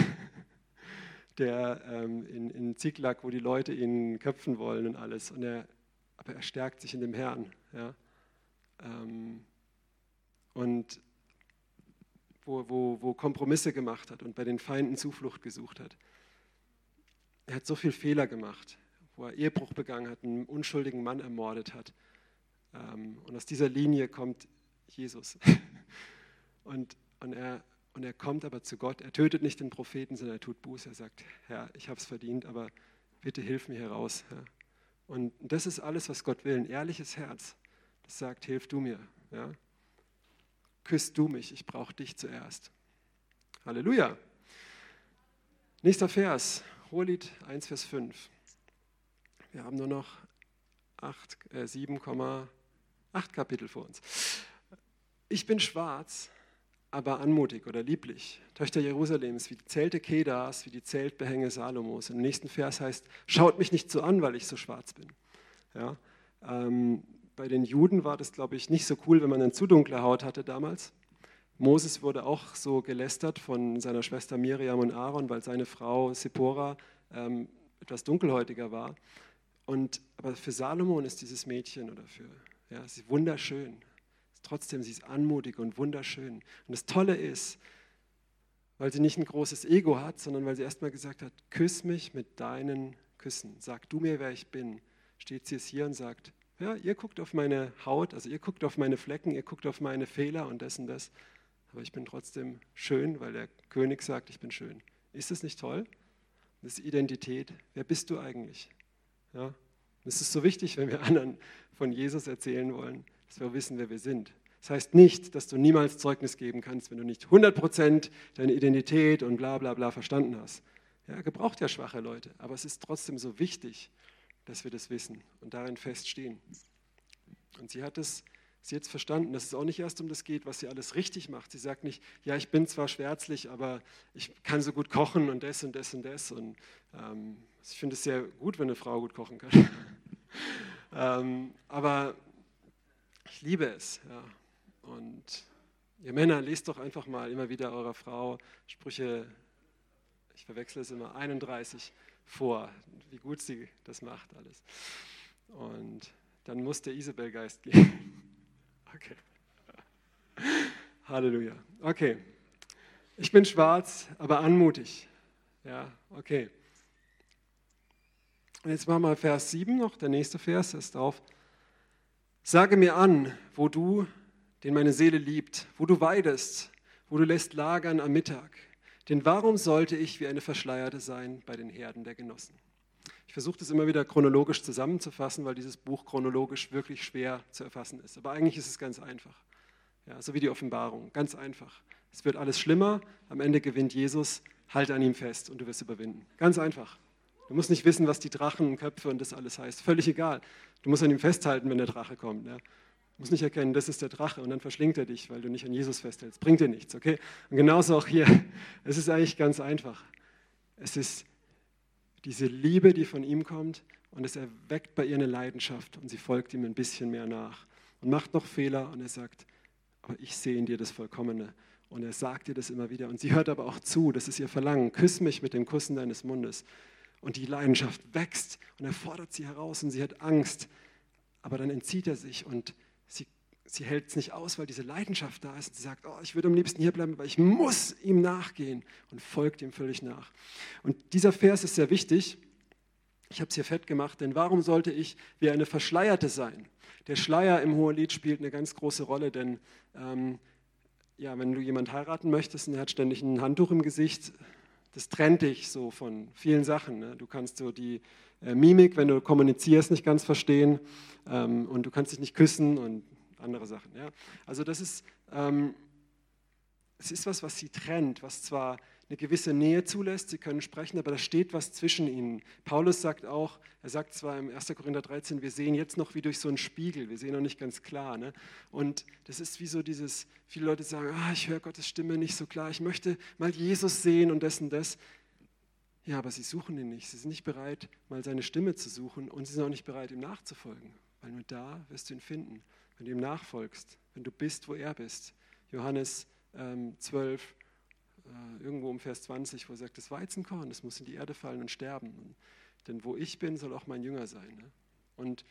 der ähm, in, in Ziklag, wo die Leute ihn köpfen wollen und alles. Und er, aber er stärkt sich in dem Herrn. Ja? Ähm, und wo, wo, wo Kompromisse gemacht hat und bei den Feinden Zuflucht gesucht hat. Er hat so viel Fehler gemacht, wo er Ehebruch begangen hat, einen unschuldigen Mann ermordet hat. Ähm, und aus dieser Linie kommt Jesus. Und, und, er, und er kommt aber zu Gott. Er tötet nicht den Propheten, sondern er tut Buße. Er sagt, Herr, ich habe es verdient, aber bitte hilf mir heraus. Herr. Und das ist alles, was Gott will, ein ehrliches Herz, das sagt, hilf du mir. Ja? Küsst du mich, ich brauche dich zuerst. Halleluja. Nächster Vers, Hohelied 1, Vers 5. Wir haben nur noch äh, 7,8 Kapitel vor uns. Ich bin schwarz, aber anmutig oder lieblich. Töchter Jerusalems, wie die Zelte Kedas, wie die Zeltbehänge Salomos. Im nächsten Vers heißt, schaut mich nicht so an, weil ich so schwarz bin. Ja, ähm, bei den Juden war das, glaube ich, nicht so cool, wenn man eine zu dunkle Haut hatte damals. Moses wurde auch so gelästert von seiner Schwester Miriam und Aaron, weil seine Frau Sephora ähm, etwas dunkelhäutiger war. Und, aber für Salomon ist dieses Mädchen oder für, ja, sie ist wunderschön. Trotzdem, sie ist anmutig und wunderschön. Und das Tolle ist, weil sie nicht ein großes Ego hat, sondern weil sie erstmal gesagt hat, küss mich mit deinen Küssen. Sag du mir, wer ich bin. Steht sie es hier und sagt, ja, ihr guckt auf meine Haut, also ihr guckt auf meine Flecken, ihr guckt auf meine Fehler und das und das. Aber ich bin trotzdem schön, weil der König sagt, ich bin schön. Ist das nicht toll? Das ist Identität. Wer bist du eigentlich? Ja? Es ist so wichtig, wenn wir anderen von Jesus erzählen wollen, dass wir wissen, wer wir sind. Das heißt nicht, dass du niemals Zeugnis geben kannst, wenn du nicht 100% deine Identität und bla bla bla verstanden hast. Ja, gebraucht ja schwache Leute, aber es ist trotzdem so wichtig, dass wir das wissen und darin feststehen. Und sie hat es sie jetzt verstanden, dass es auch nicht erst um das geht, was sie alles richtig macht. Sie sagt nicht, ja, ich bin zwar schwärzlich, aber ich kann so gut kochen und das und das und das. Und ähm, ich finde es sehr gut, wenn eine Frau gut kochen kann. ähm, aber ich liebe es. Ja. Und ihr Männer, lest doch einfach mal immer wieder eurer Frau Sprüche, ich verwechsle es immer, 31 vor, wie gut sie das macht alles. Und dann muss der Isabelgeist gehen. Okay. Halleluja. Okay. Ich bin schwarz, aber anmutig. Ja, okay. Und jetzt machen wir Vers 7 noch, der nächste Vers ist drauf. Sage mir an, wo du, den meine Seele liebt, wo du weidest, wo du lässt lagern am Mittag. Denn warum sollte ich wie eine Verschleierte sein bei den Herden der Genossen? Ich versuche das immer wieder chronologisch zusammenzufassen, weil dieses Buch chronologisch wirklich schwer zu erfassen ist. Aber eigentlich ist es ganz einfach. Ja, so wie die Offenbarung, ganz einfach. Es wird alles schlimmer, am Ende gewinnt Jesus, halt an ihm fest und du wirst überwinden. Ganz einfach. Du musst nicht wissen, was die Drachen, Köpfe und das alles heißt. Völlig egal. Du musst an ihm festhalten, wenn der Drache kommt. Ja. Du musst nicht erkennen, das ist der Drache und dann verschlingt er dich, weil du nicht an Jesus festhältst. Bringt dir nichts, okay? Und genauso auch hier. Es ist eigentlich ganz einfach. Es ist diese Liebe, die von ihm kommt und es erweckt bei ihr eine Leidenschaft und sie folgt ihm ein bisschen mehr nach und macht noch Fehler und er sagt, aber ich sehe in dir das Vollkommene. Und er sagt ihr das immer wieder. Und sie hört aber auch zu, das ist ihr Verlangen. Küss mich mit dem Kussen deines Mundes. Und die Leidenschaft wächst und er fordert sie heraus und sie hat Angst. Aber dann entzieht er sich und sie, sie hält es nicht aus, weil diese Leidenschaft da ist. Sie sagt, oh, ich würde am liebsten hier bleiben, aber ich muss ihm nachgehen und folgt ihm völlig nach. Und dieser Vers ist sehr wichtig. Ich habe es hier fett gemacht, denn warum sollte ich wie eine Verschleierte sein? Der Schleier im Hohelied spielt eine ganz große Rolle, denn ähm, ja, wenn du jemanden heiraten möchtest und er hat ständig ein Handtuch im Gesicht, das trennt dich so von vielen Sachen. Ne? Du kannst so die äh, Mimik, wenn du kommunizierst, nicht ganz verstehen ähm, und du kannst dich nicht küssen und andere Sachen. Ja? Also das ist, ähm, es ist was, was sie trennt, was zwar eine gewisse Nähe zulässt, sie können sprechen, aber da steht was zwischen ihnen. Paulus sagt auch, er sagt zwar im 1. Korinther 13, wir sehen jetzt noch wie durch so einen Spiegel, wir sehen noch nicht ganz klar. Ne? Und das ist wie so dieses, viele Leute sagen, ah, ich höre Gottes Stimme nicht so klar, ich möchte mal Jesus sehen und das und das. Ja, aber sie suchen ihn nicht, sie sind nicht bereit, mal seine Stimme zu suchen und sie sind auch nicht bereit, ihm nachzufolgen, weil nur da wirst du ihn finden, wenn du ihm nachfolgst, wenn du bist, wo er bist. Johannes ähm, 12, äh, irgendwo um Vers 20, wo er sagt, das Weizenkorn, das muss in die Erde fallen und sterben. Denn wo ich bin, soll auch mein Jünger sein. Ne? Und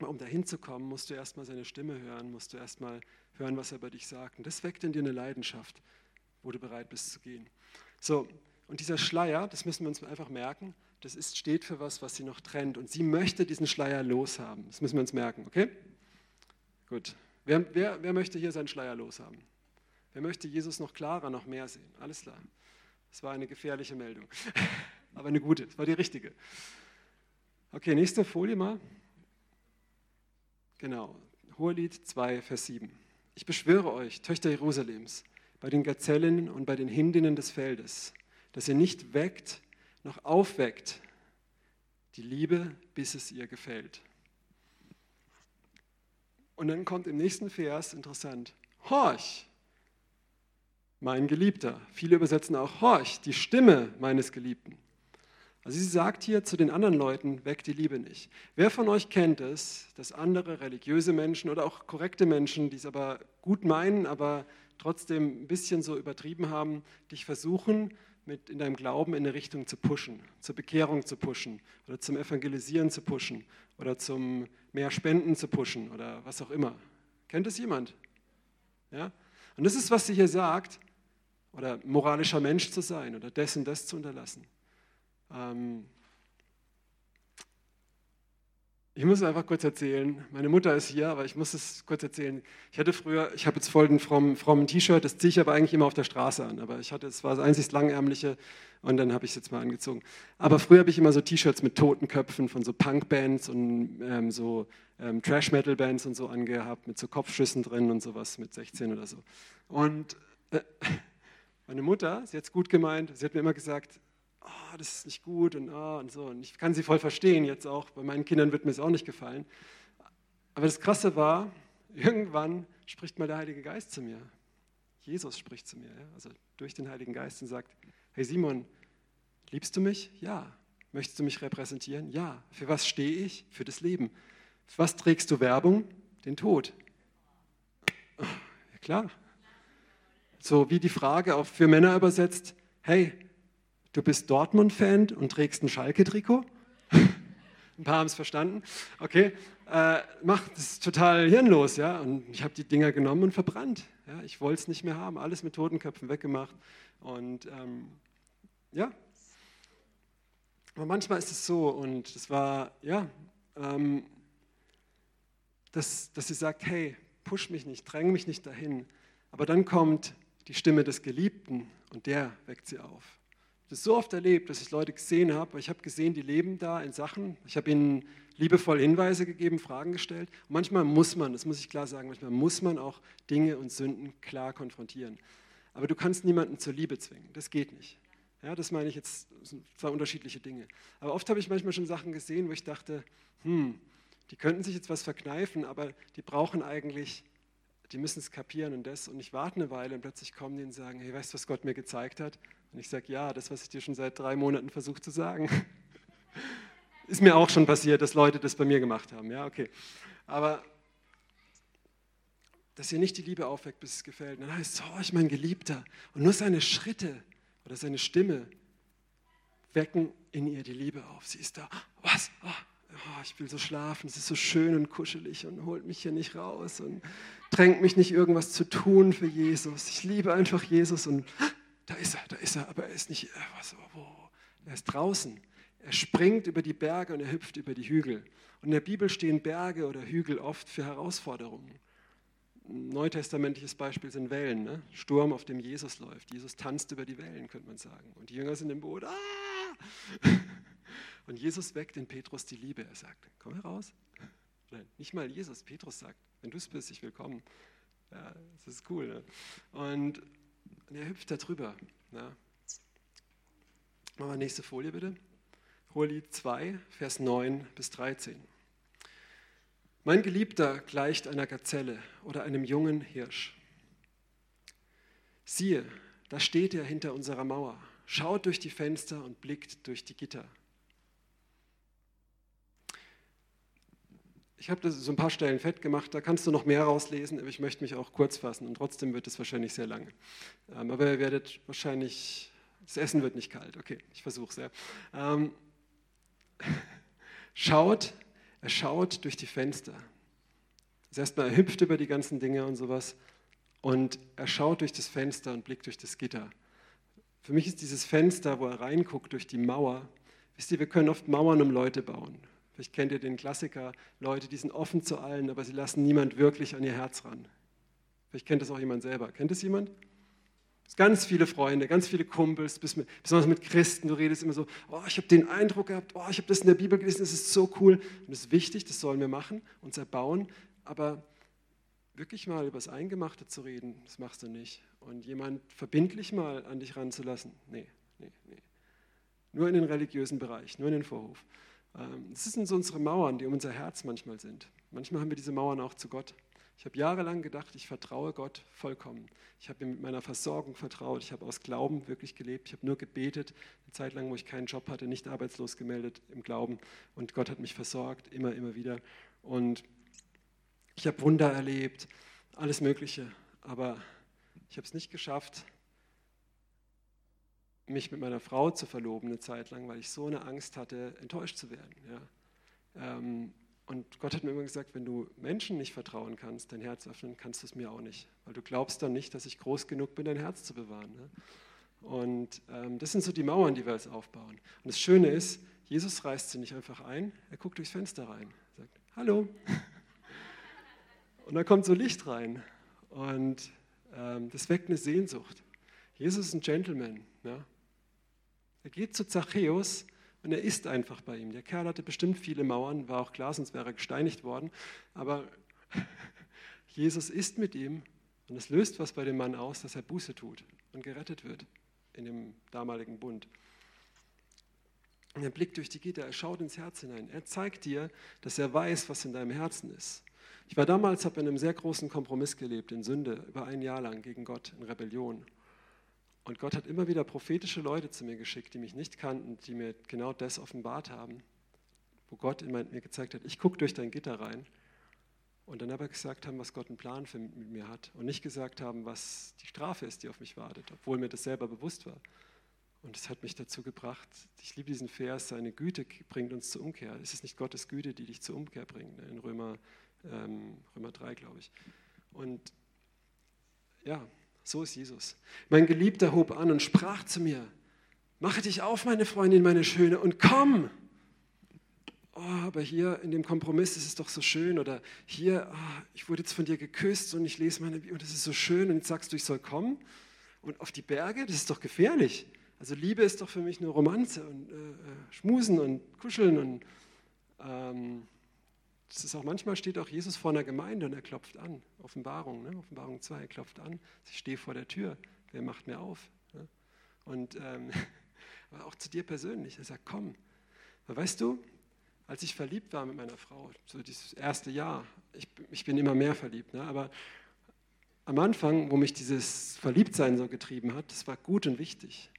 um dahin zu kommen, musst du erstmal seine Stimme hören, musst du erstmal hören, was er bei dich sagt. Und das weckt in dir eine Leidenschaft, wo du bereit bist zu gehen. So, und dieser Schleier, das müssen wir uns einfach merken, das ist, steht für was, was sie noch trennt. Und sie möchte diesen Schleier loshaben. Das müssen wir uns merken, okay? Gut. Wer, wer, wer möchte hier seinen Schleier loshaben? Wer möchte Jesus noch klarer, noch mehr sehen? Alles klar. Das war eine gefährliche Meldung. Aber eine gute, das war die richtige. Okay, nächste Folie mal. Genau, Hohelied 2, Vers 7. Ich beschwöre euch, Töchter Jerusalems, bei den Gazellen und bei den Hindinnen des Feldes, dass ihr nicht weckt, noch aufweckt die Liebe, bis es ihr gefällt. Und dann kommt im nächsten Vers interessant, horch, mein Geliebter. Viele übersetzen auch, horch, die Stimme meines Geliebten. Also sie sagt hier zu den anderen Leuten, weckt die Liebe nicht. Wer von euch kennt es, dass andere religiöse Menschen oder auch korrekte Menschen, die es aber gut meinen, aber trotzdem ein bisschen so übertrieben haben, dich versuchen, mit in deinem Glauben in eine Richtung zu pushen, zur Bekehrung zu pushen oder zum Evangelisieren zu pushen oder zum mehr Spenden zu pushen oder was auch immer. Kennt es jemand? Ja? Und das ist, was sie hier sagt, oder moralischer Mensch zu sein oder dessen das zu unterlassen. Ähm, ich muss einfach kurz erzählen. Meine Mutter ist hier, aber ich muss es kurz erzählen. Ich hatte früher, ich habe jetzt voll ein frommen, frommen T-Shirt, das ziehe ich aber eigentlich immer auf der Straße an. Aber ich hatte, es war das einzig langärmliche und dann habe ich es jetzt mal angezogen. Aber früher habe ich immer so T-Shirts mit toten Köpfen von so Punk-Bands und ähm, so ähm, Trash-Metal-Bands und so angehabt, mit so Kopfschüssen drin und sowas mit 16 oder so. Und äh, meine Mutter, sie hat es gut gemeint, sie hat mir immer gesagt, oh, das ist nicht gut und, oh, und so. Und ich kann sie voll verstehen jetzt auch. Bei meinen Kindern wird mir es auch nicht gefallen. Aber das Krasse war, irgendwann spricht mal der Heilige Geist zu mir. Jesus spricht zu mir, also durch den Heiligen Geist und sagt, hey Simon, liebst du mich? Ja. Möchtest du mich repräsentieren? Ja. Für was stehe ich? Für das Leben. Für was trägst du Werbung? Den Tod. Ja, klar. So wie die Frage auch für Männer übersetzt, hey, du bist Dortmund-Fan und trägst ein Schalke-Trikot? ein paar haben es verstanden. Okay, äh, das ist total hirnlos, ja. Und ich habe die Dinger genommen und verbrannt. Ja? Ich wollte es nicht mehr haben, alles mit Totenköpfen weggemacht. Und ähm, ja, aber manchmal ist es so und das war, ja, ähm, dass, dass sie sagt, hey, push mich nicht, dräng mich nicht dahin. Aber dann kommt die Stimme des Geliebten und der weckt sie auf das so oft erlebt, dass ich Leute gesehen habe, ich habe gesehen, die leben da in Sachen. Ich habe ihnen liebevoll Hinweise gegeben, Fragen gestellt. Und manchmal muss man, das muss ich klar sagen, manchmal muss man auch Dinge und Sünden klar konfrontieren. Aber du kannst niemanden zur Liebe zwingen. Das geht nicht. Ja, das meine ich jetzt, das sind zwei unterschiedliche Dinge. Aber oft habe ich manchmal schon Sachen gesehen, wo ich dachte, hm, die könnten sich jetzt was verkneifen, aber die brauchen eigentlich, die müssen es kapieren und das. Und ich warte eine Weile und plötzlich kommen die und sagen, hey, weißt du, was Gott mir gezeigt hat? Und ich sage, ja, das, was ich dir schon seit drei Monaten versuche zu sagen. Ist mir auch schon passiert, dass Leute das bei mir gemacht haben. Ja, okay. Aber dass ihr nicht die Liebe aufweckt, bis es gefällt. dann heißt es, oh, ich mein Geliebter. Und nur seine Schritte oder seine Stimme wecken in ihr die Liebe auf. Sie ist da, was? Oh, oh, ich will so schlafen, es ist so schön und kuschelig und holt mich hier nicht raus und drängt mich nicht irgendwas zu tun für Jesus. Ich liebe einfach Jesus und da ist er, da ist er, aber er ist nicht, was, wo? Er ist draußen. Er springt über die Berge und er hüpft über die Hügel. Und in der Bibel stehen Berge oder Hügel oft für Herausforderungen. Neutestamentliches Beispiel sind Wellen, ne? Sturm, auf dem Jesus läuft. Jesus tanzt über die Wellen, könnte man sagen. Und die Jünger sind im Boot. Ah! Und Jesus weckt in Petrus die Liebe. Er sagt, komm heraus. Nein, nicht mal Jesus, Petrus sagt, wenn du es bist, ich will kommen. Ja, das ist cool. Ne? Und er hüpft da drüber. Ja. Machen wir nächste Folie bitte. Hohelied 2, Vers 9 bis 13. Mein Geliebter gleicht einer Gazelle oder einem jungen Hirsch. Siehe, da steht er hinter unserer Mauer, schaut durch die Fenster und blickt durch die Gitter. Ich habe so ein paar Stellen fett gemacht, da kannst du noch mehr rauslesen, aber ich möchte mich auch kurz fassen und trotzdem wird es wahrscheinlich sehr lang. Ähm, aber ihr werdet wahrscheinlich, das Essen wird nicht kalt, okay, ich versuche es ja. Ähm, schaut, er schaut durch die Fenster. Das er hüpft über die ganzen Dinge und sowas und er schaut durch das Fenster und blickt durch das Gitter. Für mich ist dieses Fenster, wo er reinguckt durch die Mauer, wisst ihr, wir können oft Mauern um Leute bauen. Vielleicht kennt ihr den Klassiker, Leute, die sind offen zu allen, aber sie lassen niemand wirklich an ihr Herz ran. Vielleicht kennt das auch jemand selber. Kennt es jemand? Ganz viele Freunde, ganz viele Kumpels, besonders mit Christen. Du redest immer so, oh, ich habe den Eindruck gehabt, oh, ich habe das in der Bibel gelesen, das ist so cool. Und das ist wichtig, das sollen wir machen, uns erbauen. Aber wirklich mal über das Eingemachte zu reden, das machst du nicht. Und jemand verbindlich mal an dich ranzulassen, nee, nee, nee. Nur in den religiösen Bereich, nur in den Vorhof. Ähm, das sind so unsere Mauern, die um unser Herz manchmal sind. Manchmal haben wir diese Mauern auch zu Gott. Ich habe jahrelang gedacht, ich vertraue Gott vollkommen. Ich habe ihm mit meiner Versorgung vertraut. Ich habe aus Glauben wirklich gelebt. Ich habe nur gebetet, eine Zeit lang, wo ich keinen Job hatte, nicht arbeitslos gemeldet im Glauben. Und Gott hat mich versorgt, immer, immer wieder. Und ich habe Wunder erlebt, alles Mögliche. Aber ich habe es nicht geschafft, mich mit meiner Frau zu verloben eine Zeit lang, weil ich so eine Angst hatte, enttäuscht zu werden. Ja. Ähm, und Gott hat mir immer gesagt, wenn du Menschen nicht vertrauen kannst, dein Herz öffnen, kannst du es mir auch nicht. Weil du glaubst dann nicht, dass ich groß genug bin, dein Herz zu bewahren. Ne? Und ähm, das sind so die Mauern, die wir jetzt aufbauen. Und das Schöne ist, Jesus reißt sie nicht einfach ein, er guckt durchs Fenster rein, sagt, hallo. Und dann kommt so Licht rein. Und ähm, das weckt eine Sehnsucht. Jesus ist ein Gentleman. Ja? Er geht zu Zachäus und er ist einfach bei ihm. Der Kerl hatte bestimmt viele Mauern, war auch klar, sonst wäre er gesteinigt worden. Aber Jesus ist mit ihm und es löst was bei dem Mann aus, dass er Buße tut und gerettet wird in dem damaligen Bund. Und er blickt durch die Gitter, er schaut ins Herz hinein. Er zeigt dir, dass er weiß, was in deinem Herzen ist. Ich war damals, habe in einem sehr großen Kompromiss gelebt, in Sünde, über ein Jahr lang gegen Gott, in Rebellion. Und Gott hat immer wieder prophetische Leute zu mir geschickt, die mich nicht kannten, die mir genau das offenbart haben, wo Gott mir gezeigt hat, ich gucke durch dein Gitter rein. Und dann aber gesagt haben, was Gott einen Plan für mit mir hat. Und nicht gesagt haben, was die Strafe ist, die auf mich wartet, obwohl mir das selber bewusst war. Und es hat mich dazu gebracht, ich liebe diesen Vers, seine Güte bringt uns zur Umkehr. Es ist nicht Gottes Güte, die dich zur Umkehr bringt, ne, in Römer, ähm, Römer 3, glaube ich. Und ja, so ist Jesus. Mein Geliebter hob an und sprach zu mir, mache dich auf, meine Freundin, meine Schöne, und komm. Oh, aber hier in dem Kompromiss ist es doch so schön. Oder hier, oh, ich wurde jetzt von dir geküsst und ich lese meine Bibel und das ist so schön. Und jetzt sagst du, ich soll kommen. Und auf die Berge, das ist doch gefährlich. Also Liebe ist doch für mich nur Romanze und äh, äh Schmusen und Kuscheln und ähm, das ist auch manchmal steht auch Jesus vor einer Gemeinde und er klopft an. Offenbarung, ne? Offenbarung 2, er klopft an. Ich stehe vor der Tür. Wer macht mir auf? Ne? Und ähm, aber auch zu dir persönlich. Er sagt, komm. Aber weißt du, als ich verliebt war mit meiner Frau, so dieses erste Jahr, ich, ich bin immer mehr verliebt, ne? aber am Anfang, wo mich dieses Verliebtsein so getrieben hat, das war gut und wichtig.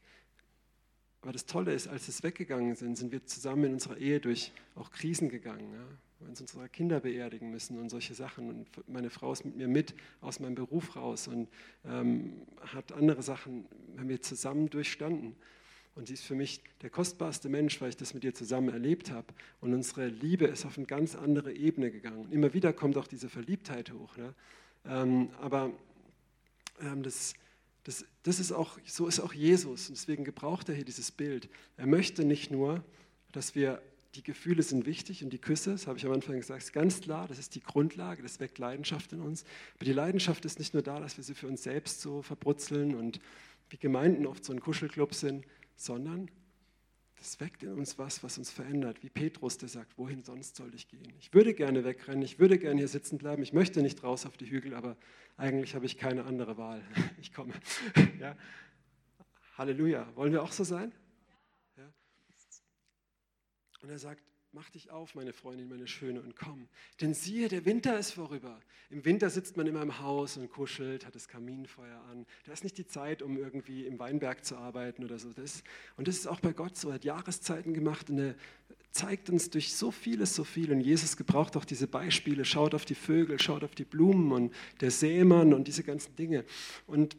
Aber das Tolle ist, als es weggegangen sind, sind wir zusammen in unserer Ehe durch auch Krisen gegangen. Ja? Wir haben unsere Kinder beerdigen müssen und solche Sachen. Und meine Frau ist mit mir mit aus meinem Beruf raus und ähm, hat andere Sachen, haben wir zusammen durchstanden. Und sie ist für mich der kostbarste Mensch, weil ich das mit ihr zusammen erlebt habe. Und unsere Liebe ist auf eine ganz andere Ebene gegangen. Und immer wieder kommt auch diese Verliebtheit hoch. Ne? Ähm, aber ähm, das das, das ist auch, so ist auch Jesus und deswegen gebraucht er hier dieses Bild. Er möchte nicht nur, dass wir, die Gefühle sind wichtig und die Küsse, das habe ich am Anfang gesagt, ist ganz klar, das ist die Grundlage, das weckt Leidenschaft in uns. Aber die Leidenschaft ist nicht nur da, dass wir sie für uns selbst so verbrutzeln und wie Gemeinden oft so ein Kuschelclub sind, sondern das weckt in uns was, was uns verändert. Wie Petrus, der sagt, wohin sonst soll ich gehen? Ich würde gerne wegrennen, ich würde gerne hier sitzen bleiben, ich möchte nicht raus auf die Hügel, aber eigentlich habe ich keine andere Wahl. Ich komme. Ja. Halleluja. Wollen wir auch so sein? Und er sagt, Mach dich auf, meine Freundin, meine Schöne, und komm. Denn siehe, der Winter ist vorüber. Im Winter sitzt man immer im Haus und kuschelt, hat das Kaminfeuer an. Da ist nicht die Zeit, um irgendwie im Weinberg zu arbeiten oder so. Und das ist auch bei Gott so. Er hat Jahreszeiten gemacht und er zeigt uns durch so vieles so viel. Und Jesus gebraucht auch diese Beispiele. Schaut auf die Vögel, schaut auf die Blumen und der Sämann und diese ganzen Dinge. Und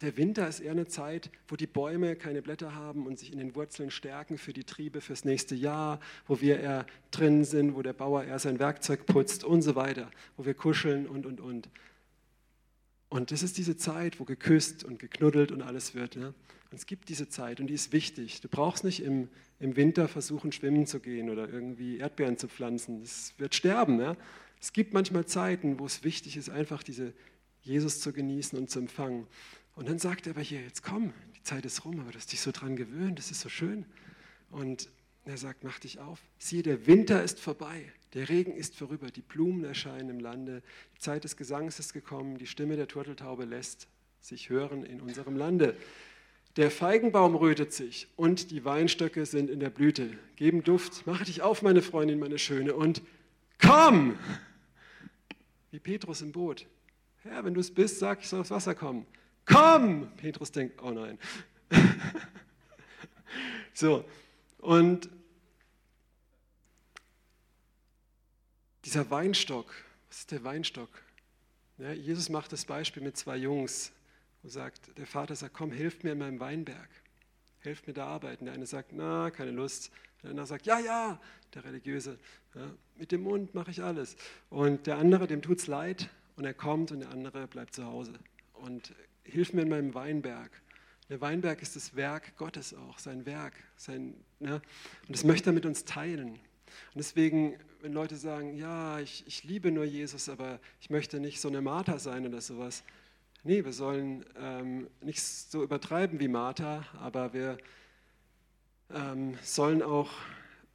der Winter ist eher eine Zeit, wo die Bäume keine Blätter haben und sich in den Wurzeln stärken für die Triebe fürs nächste Jahr, wo wir eher drin sind, wo der Bauer eher sein Werkzeug putzt und so weiter, wo wir kuscheln und, und, und. Und das ist diese Zeit, wo geküsst und geknuddelt und alles wird. Ja? Und es gibt diese Zeit und die ist wichtig. Du brauchst nicht im, im Winter versuchen, schwimmen zu gehen oder irgendwie Erdbeeren zu pflanzen. Das wird sterben. Ja? Es gibt manchmal Zeiten, wo es wichtig ist, einfach diese Jesus zu genießen und zu empfangen. Und dann sagt er aber hier, jetzt komm, die Zeit ist rum, aber du hast dich so dran gewöhnt, das ist so schön. Und er sagt, mach dich auf. Siehe, der Winter ist vorbei, der Regen ist vorüber, die Blumen erscheinen im Lande, die Zeit des Gesangs ist gekommen, die Stimme der Turteltaube lässt sich hören in unserem Lande. Der Feigenbaum rötet sich und die Weinstöcke sind in der Blüte, geben Duft. Mache dich auf, meine Freundin, meine Schöne, und komm! Wie Petrus im Boot. Herr, wenn du es bist, sag, ich soll aufs Wasser kommen. Komm! Petrus denkt, oh nein. so, und dieser Weinstock, was ist der Weinstock? Ja, Jesus macht das Beispiel mit zwei Jungs und sagt, der Vater sagt, komm, hilf mir in meinem Weinberg. Hilf mir da arbeiten. Der eine sagt, na, keine Lust. Der andere sagt, ja, ja, der Religiöse, ja, mit dem Mund mache ich alles. Und der andere, dem tut es leid und er kommt und der andere bleibt zu Hause. Und hilf mir in meinem Weinberg. Der Weinberg ist das Werk Gottes auch, sein Werk. Sein, ne? Und das möchte er mit uns teilen. Und deswegen, wenn Leute sagen, ja, ich, ich liebe nur Jesus, aber ich möchte nicht so eine Martha sein oder sowas. Nee, wir sollen ähm, nicht so übertreiben wie Martha, aber wir ähm, sollen auch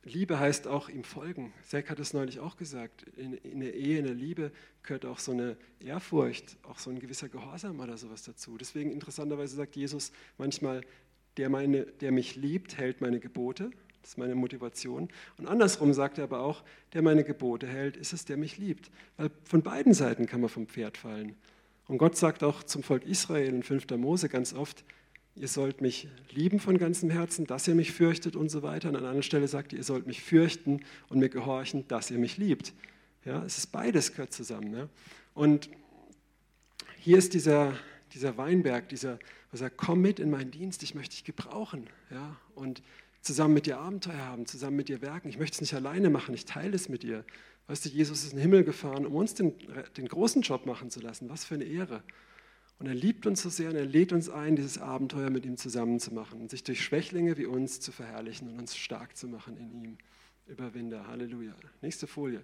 Liebe heißt auch ihm folgen. Zack hat es neulich auch gesagt. In, in, der Ehe, in der Liebe gehört auch so eine Ehrfurcht, auch so ein gewisser Gehorsam oder sowas dazu. Deswegen interessanterweise sagt Jesus manchmal, der, meine, der mich liebt, hält meine Gebote. Das ist meine Motivation. Und andersrum sagt er aber auch, der meine Gebote hält, ist es, der mich liebt. Weil von beiden Seiten kann man vom Pferd fallen. Und Gott sagt auch zum Volk Israel in 5. Mose ganz oft, ihr sollt mich lieben von ganzem Herzen, dass ihr mich fürchtet und so weiter. Und an einer Stelle sagt ihr, ihr sollt mich fürchten und mir gehorchen, dass ihr mich liebt. Ja, es ist beides gehört zusammen. Ja. Und hier ist dieser, dieser Weinberg, dieser, was sagt, komm mit in meinen Dienst, ich möchte dich gebrauchen. Ja, und zusammen mit dir Abenteuer haben, zusammen mit dir werken. Ich möchte es nicht alleine machen, ich teile es mit dir. Weißt du, Jesus ist in den Himmel gefahren, um uns den, den großen Job machen zu lassen. Was für eine Ehre. Und er liebt uns so sehr und er lädt uns ein, dieses Abenteuer mit ihm zusammen zu machen und sich durch Schwächlinge wie uns zu verherrlichen und uns stark zu machen in ihm. Überwinder. Halleluja. Nächste Folie.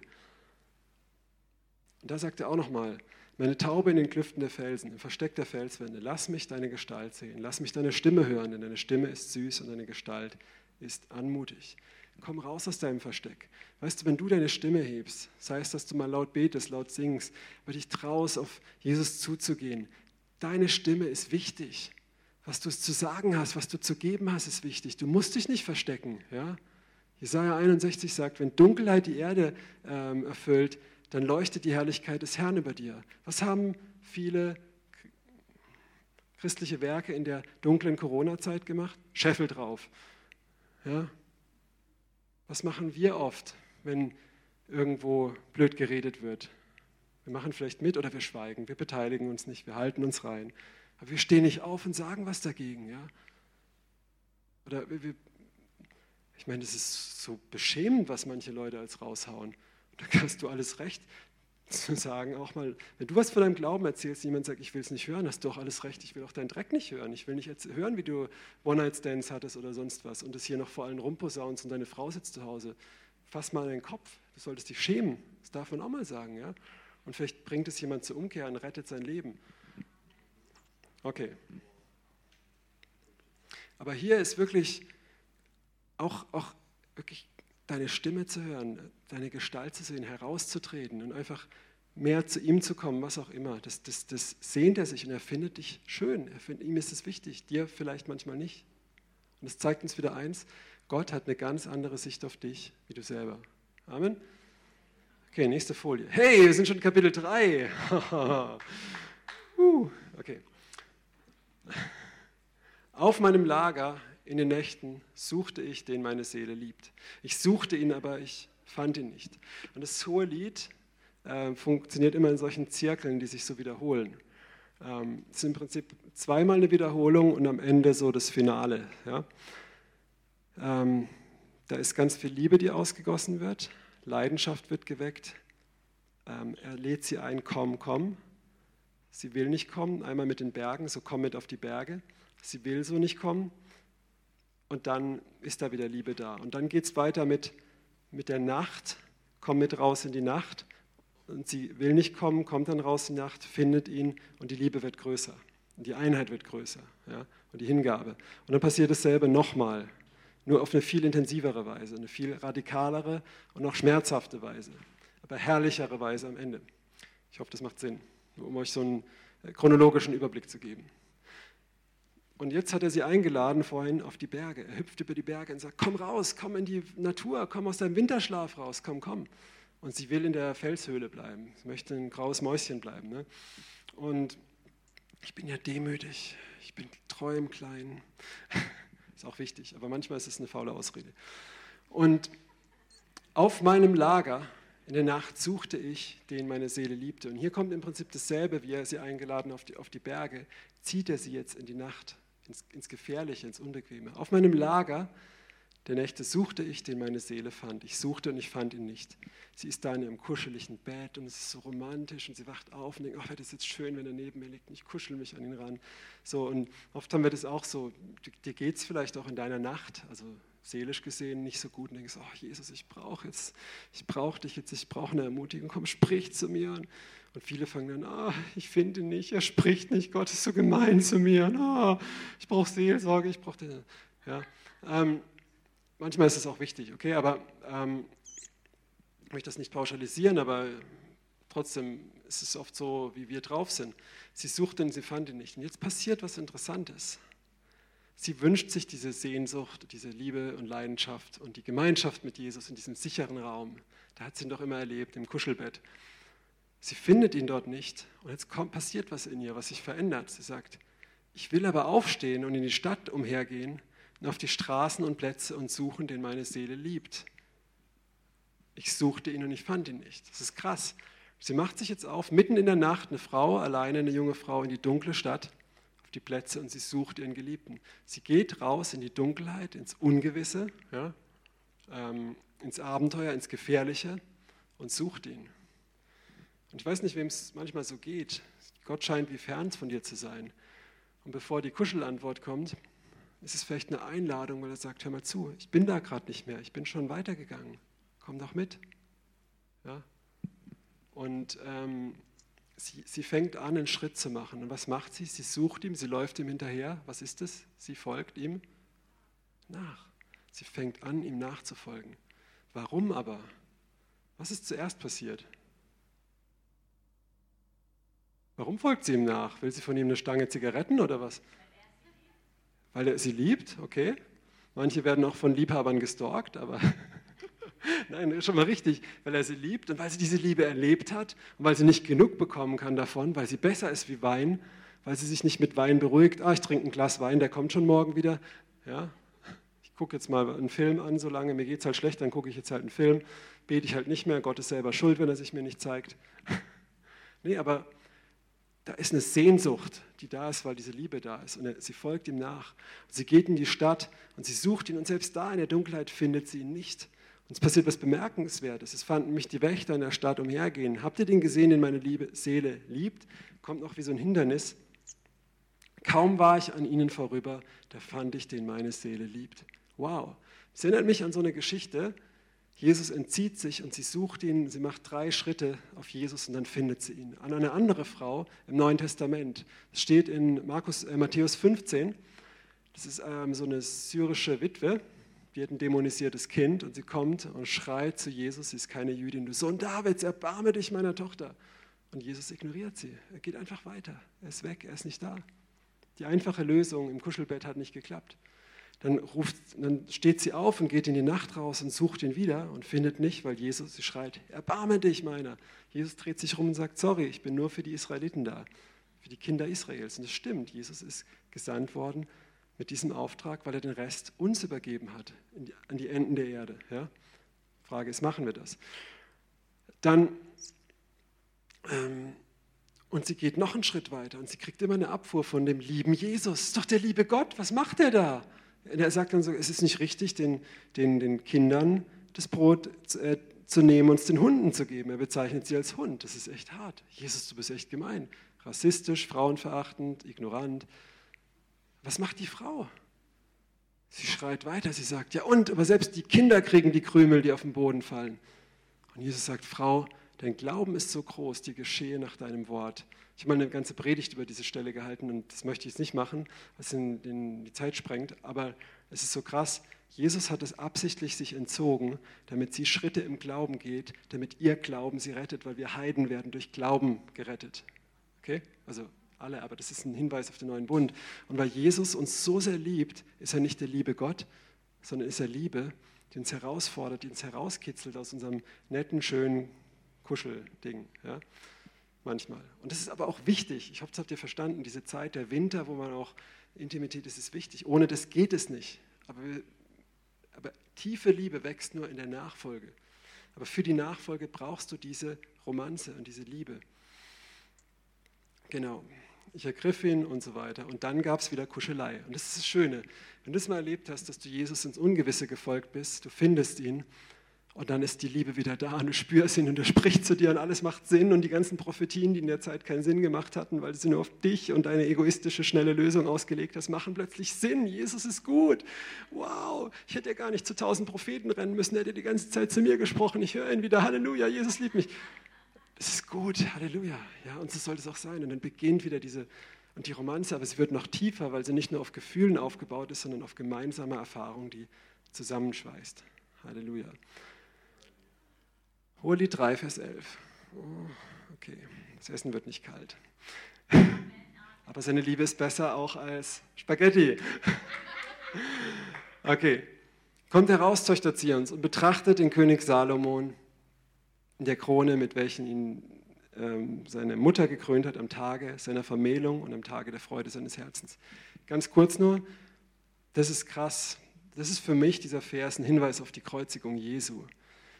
Und da sagt er auch nochmal, meine Taube in den Klüften der Felsen, im Versteck der Felswände, lass mich deine Gestalt sehen, lass mich deine Stimme hören, denn deine Stimme ist süß und deine Gestalt ist anmutig. Komm raus aus deinem Versteck. Weißt du, wenn du deine Stimme hebst, sei es, dass du mal laut betest, laut singst, weil dich traust, auf Jesus zuzugehen, Deine Stimme ist wichtig. Was du zu sagen hast, was du zu geben hast, ist wichtig. Du musst dich nicht verstecken. Ja? Jesaja 61 sagt, wenn Dunkelheit die Erde ähm, erfüllt, dann leuchtet die Herrlichkeit des Herrn über dir. Was haben viele christliche Werke in der dunklen Corona-Zeit gemacht? Scheffel drauf. Ja? Was machen wir oft, wenn irgendwo blöd geredet wird? Wir machen vielleicht mit oder wir schweigen, wir beteiligen uns nicht, wir halten uns rein. Aber wir stehen nicht auf und sagen was dagegen. Ja? Oder wir, ich meine, es ist so beschämend, was manche Leute als raushauen. Da hast du alles recht zu sagen, auch mal, wenn du was von deinem Glauben erzählst, jemand sagt, ich will es nicht hören, hast du auch alles recht, ich will auch deinen Dreck nicht hören. Ich will nicht hören, wie du One-Night-Stands hattest oder sonst was und es hier noch vor allen rumposaunst und deine Frau sitzt zu Hause. Fass mal in den Kopf, du solltest dich schämen. Das darf man auch mal sagen, ja. Und vielleicht bringt es jemand zur Umkehr und rettet sein Leben. Okay. Aber hier ist wirklich auch, auch wirklich deine Stimme zu hören, deine Gestalt zu sehen, herauszutreten und einfach mehr zu ihm zu kommen, was auch immer. Das, das, das sehnt er sich und er findet dich schön. Er findet, ihm ist es wichtig, dir vielleicht manchmal nicht. Und das zeigt uns wieder eins, Gott hat eine ganz andere Sicht auf dich wie du selber. Amen. Okay, nächste Folie. Hey, wir sind schon Kapitel 3. uh, okay. Auf meinem Lager in den Nächten suchte ich, den meine Seele liebt. Ich suchte ihn, aber ich fand ihn nicht. Und das hohe Lied äh, funktioniert immer in solchen Zirkeln, die sich so wiederholen. Ähm, es ist im Prinzip zweimal eine Wiederholung und am Ende so das Finale. Ja? Ähm, da ist ganz viel Liebe, die ausgegossen wird. Leidenschaft wird geweckt. Ähm, er lädt sie ein, komm, komm. Sie will nicht kommen, einmal mit den Bergen, so komm mit auf die Berge. Sie will so nicht kommen. Und dann ist da wieder Liebe da. Und dann geht es weiter mit, mit der Nacht, komm mit raus in die Nacht. Und sie will nicht kommen, kommt dann raus in die Nacht, findet ihn und die Liebe wird größer. Und die Einheit wird größer. Ja? Und die Hingabe. Und dann passiert dasselbe nochmal nur auf eine viel intensivere Weise, eine viel radikalere und auch schmerzhafte Weise, aber herrlichere Weise am Ende. Ich hoffe, das macht Sinn, nur um euch so einen äh, chronologischen Überblick zu geben. Und jetzt hat er sie eingeladen vorhin auf die Berge. Er hüpft über die Berge und sagt, komm raus, komm in die Natur, komm aus deinem Winterschlaf raus, komm, komm. Und sie will in der Felshöhle bleiben. Sie möchte ein graues Mäuschen bleiben. Ne? Und ich bin ja demütig, ich bin treu im Kleinen. ist auch wichtig, aber manchmal ist es eine faule Ausrede. Und auf meinem Lager in der Nacht suchte ich, den meine Seele liebte. Und hier kommt im Prinzip dasselbe, wie er sie eingeladen auf die, auf die Berge, zieht er sie jetzt in die Nacht ins, ins Gefährliche, ins Unbequeme. Auf meinem Lager der Nächte suchte ich, den meine Seele fand. Ich suchte und ich fand ihn nicht. Sie ist da in ihrem kuscheligen Bett und es ist so romantisch und sie wacht auf und denkt, ach, wäre das jetzt schön, wenn er neben mir liegt und ich kuschel mich an ihn ran. So, und oft haben wir das auch so, dir geht es vielleicht auch in deiner Nacht, also seelisch gesehen nicht so gut und denkst, oh Jesus, ich brauche jetzt, ich brauche dich jetzt, ich brauche eine Ermutigung, komm, sprich zu mir. Und und viele fangen dann, ah, ich finde ihn nicht, er spricht nicht, Gott ist so gemein zu mir, ah, ich brauche Seelsorge, ich brauche den. Ja, ähm, manchmal ist es auch wichtig, okay, aber ähm, ich möchte das nicht pauschalisieren, aber trotzdem ist es oft so, wie wir drauf sind. Sie sucht ihn, sie fand ihn nicht. Und jetzt passiert was Interessantes. Sie wünscht sich diese Sehnsucht, diese Liebe und Leidenschaft und die Gemeinschaft mit Jesus in diesem sicheren Raum. Da hat sie ihn doch immer erlebt, im Kuschelbett. Sie findet ihn dort nicht und jetzt kommt, passiert was in ihr, was sich verändert. Sie sagt, ich will aber aufstehen und in die Stadt umhergehen und auf die Straßen und Plätze und suchen, den meine Seele liebt. Ich suchte ihn und ich fand ihn nicht. Das ist krass. Sie macht sich jetzt auf, mitten in der Nacht, eine Frau, alleine eine junge Frau, in die dunkle Stadt, auf die Plätze und sie sucht ihren Geliebten. Sie geht raus in die Dunkelheit, ins Ungewisse, ja, ähm, ins Abenteuer, ins Gefährliche und sucht ihn. Und ich weiß nicht, wem es manchmal so geht. Gott scheint wie fern von dir zu sein. Und bevor die Kuschelantwort kommt, ist es vielleicht eine Einladung, weil er sagt, hör mal zu, ich bin da gerade nicht mehr, ich bin schon weitergegangen, komm doch mit. Ja? Und ähm, sie, sie fängt an, einen Schritt zu machen. Und was macht sie? Sie sucht ihm, sie läuft ihm hinterher. Was ist es? Sie folgt ihm nach. Sie fängt an, ihm nachzufolgen. Warum aber? Was ist zuerst passiert? Warum folgt sie ihm nach? Will sie von ihm eine Stange Zigaretten oder was? Weil er sie liebt, okay. Manche werden auch von Liebhabern gestalkt, aber nein, schon mal richtig, weil er sie liebt und weil sie diese Liebe erlebt hat und weil sie nicht genug bekommen kann davon, weil sie besser ist wie Wein, weil sie sich nicht mit Wein beruhigt. Ah, ich trinke ein Glas Wein, der kommt schon morgen wieder. Ja, ich gucke jetzt mal einen Film an, solange mir geht es halt schlecht, dann gucke ich jetzt halt einen Film, bete ich halt nicht mehr. Gott ist selber schuld, wenn er sich mir nicht zeigt. nee, aber da ist eine Sehnsucht, die da ist, weil diese Liebe da ist. Und sie folgt ihm nach. Sie geht in die Stadt und sie sucht ihn und selbst da in der Dunkelheit findet sie ihn nicht. Und es passiert was Bemerkenswertes. Es fanden mich die Wächter in der Stadt umhergehen. Habt ihr den gesehen, den meine Liebe, Seele liebt? Kommt noch wie so ein Hindernis. Kaum war ich an ihnen vorüber, da fand ich, den meine Seele liebt. Wow. Es erinnert mich an so eine Geschichte, Jesus entzieht sich und sie sucht ihn, sie macht drei Schritte auf Jesus und dann findet sie ihn. An eine andere Frau im Neuen Testament. Es steht in Markus, äh, Matthäus 15. Das ist ähm, so eine syrische Witwe, die hat ein dämonisiertes Kind und sie kommt und schreit zu Jesus, sie ist keine Jüdin, du Sohn Davids, erbarme dich meiner Tochter. Und Jesus ignoriert sie. Er geht einfach weiter. Er ist weg, er ist nicht da. Die einfache Lösung im Kuschelbett hat nicht geklappt. Dann, ruft, dann steht sie auf und geht in die Nacht raus und sucht ihn wieder und findet nicht, weil Jesus, sie schreit, erbarme dich meiner. Jesus dreht sich rum und sagt, sorry, ich bin nur für die Israeliten da, für die Kinder Israels. Und das stimmt, Jesus ist gesandt worden mit diesem Auftrag, weil er den Rest uns übergeben hat, die, an die Enden der Erde. Ja? Frage ist, machen wir das? Dann, ähm, und sie geht noch einen Schritt weiter und sie kriegt immer eine Abfuhr von dem lieben Jesus. Ist doch der liebe Gott, was macht er da? Er sagt dann so, es ist nicht richtig, den, den, den Kindern das Brot äh, zu nehmen und es den Hunden zu geben. Er bezeichnet sie als Hund. Das ist echt hart. Jesus, du bist echt gemein. Rassistisch, frauenverachtend, ignorant. Was macht die Frau? Sie schreit weiter, sie sagt, ja und, aber selbst die Kinder kriegen die Krümel, die auf den Boden fallen. Und Jesus sagt, Frau, dein Glauben ist so groß, die geschehe nach deinem Wort. Ich habe mal eine ganze Predigt über diese Stelle gehalten und das möchte ich jetzt nicht machen, weil es in, in die Zeit sprengt, aber es ist so krass. Jesus hat es absichtlich sich entzogen, damit sie Schritte im Glauben geht, damit ihr Glauben sie rettet, weil wir Heiden werden durch Glauben gerettet. Okay? Also alle, aber das ist ein Hinweis auf den neuen Bund. Und weil Jesus uns so sehr liebt, ist er nicht der liebe Gott, sondern ist er Liebe, die uns herausfordert, die uns herauskitzelt aus unserem netten, schönen Kuschelding. Ja? Manchmal. Und das ist aber auch wichtig. Ich hoffe, das habt ihr verstanden. Diese Zeit der Winter, wo man auch Intimität ist, ist wichtig. Ohne das geht es nicht. Aber, wir, aber tiefe Liebe wächst nur in der Nachfolge. Aber für die Nachfolge brauchst du diese Romanze und diese Liebe. Genau. Ich ergriff ihn und so weiter. Und dann gab es wieder Kuschelei. Und das ist das Schöne. Wenn du es mal erlebt hast, dass du Jesus ins Ungewisse gefolgt bist, du findest ihn und dann ist die Liebe wieder da und du spürst ihn und er spricht zu dir und alles macht Sinn und die ganzen Prophetien, die in der Zeit keinen Sinn gemacht hatten, weil sie nur auf dich und deine egoistische, schnelle Lösung ausgelegt hast, machen plötzlich Sinn. Jesus ist gut. Wow, ich hätte ja gar nicht zu tausend Propheten rennen müssen, er hätte die ganze Zeit zu mir gesprochen. Ich höre ihn wieder, Halleluja, Jesus liebt mich. Es ist gut, Halleluja. Ja, und so soll es auch sein. Und dann beginnt wieder diese und die Romanze, aber sie wird noch tiefer, weil sie nicht nur auf Gefühlen aufgebaut ist, sondern auf gemeinsamer Erfahrung, die zusammenschweißt. Halleluja. Hohelied 3, Vers 11. Oh, okay, das Essen wird nicht kalt. Aber seine Liebe ist besser auch als Spaghetti. Okay, kommt heraus, Töchter Zions, und betrachtet den König Salomon in der Krone, mit welchen ihn ähm, seine Mutter gekrönt hat am Tage seiner Vermählung und am Tage der Freude seines Herzens. Ganz kurz nur, das ist krass. Das ist für mich dieser Vers ein Hinweis auf die Kreuzigung Jesu.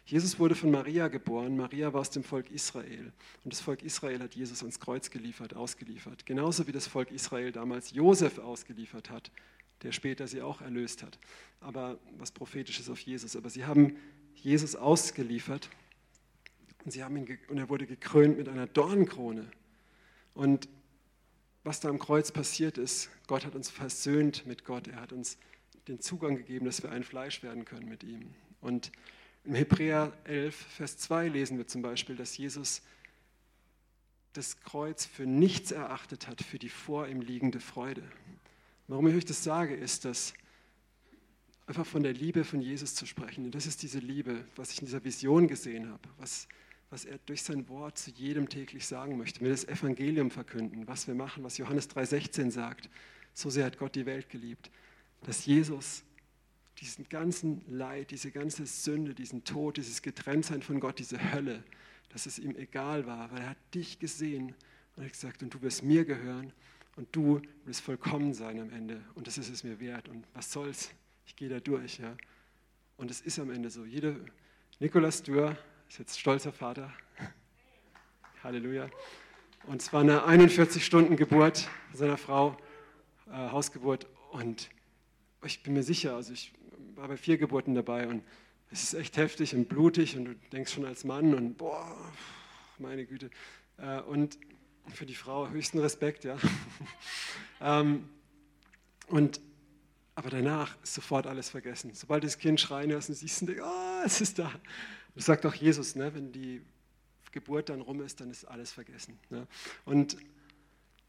Jesus wurde von Maria geboren. Maria war aus dem Volk Israel. Und das Volk Israel hat Jesus ans Kreuz geliefert, ausgeliefert. Genauso wie das Volk Israel damals Josef ausgeliefert hat, der später sie auch erlöst hat. Aber was prophetisches auf Jesus. Aber sie haben Jesus ausgeliefert und, sie haben ihn und er wurde gekrönt mit einer Dornenkrone. Und was da am Kreuz passiert ist, Gott hat uns versöhnt mit Gott. Er hat uns den Zugang gegeben, dass wir ein Fleisch werden können mit ihm. Und im Hebräer 11, Vers 2 lesen wir zum Beispiel, dass Jesus das Kreuz für nichts erachtet hat, für die vor ihm liegende Freude. Warum ich euch das sage, ist, dass einfach von der Liebe von Jesus zu sprechen. Und das ist diese Liebe, was ich in dieser Vision gesehen habe, was, was er durch sein Wort zu jedem täglich sagen möchte. Wir das Evangelium verkünden, was wir machen, was Johannes 3,16 sagt. So sehr hat Gott die Welt geliebt, dass Jesus diesen ganzen Leid, diese ganze Sünde, diesen Tod, dieses Getrenntsein von Gott, diese Hölle, dass es ihm egal war, weil er hat dich gesehen und hat gesagt, und du wirst mir gehören und du wirst vollkommen sein am Ende und das ist es mir wert und was soll's, ich gehe da durch. Ja. Und es ist am Ende so. Jede, Nikolaus Dürr ist jetzt stolzer Vater. Halleluja. Und es war eine 41-Stunden-Geburt seiner Frau, äh, Hausgeburt. Und ich bin mir sicher, also ich war bei vier Geburten dabei und es ist echt heftig und blutig und du denkst schon als Mann und boah, meine Güte. Äh, und für die Frau höchsten Respekt, ja. Ähm, und, aber danach ist sofort alles vergessen. Sobald das Kind schreien hörst und siehst, denkst, oh, es ist da. Das sagt auch Jesus, ne? wenn die Geburt dann rum ist, dann ist alles vergessen. Ne? Und,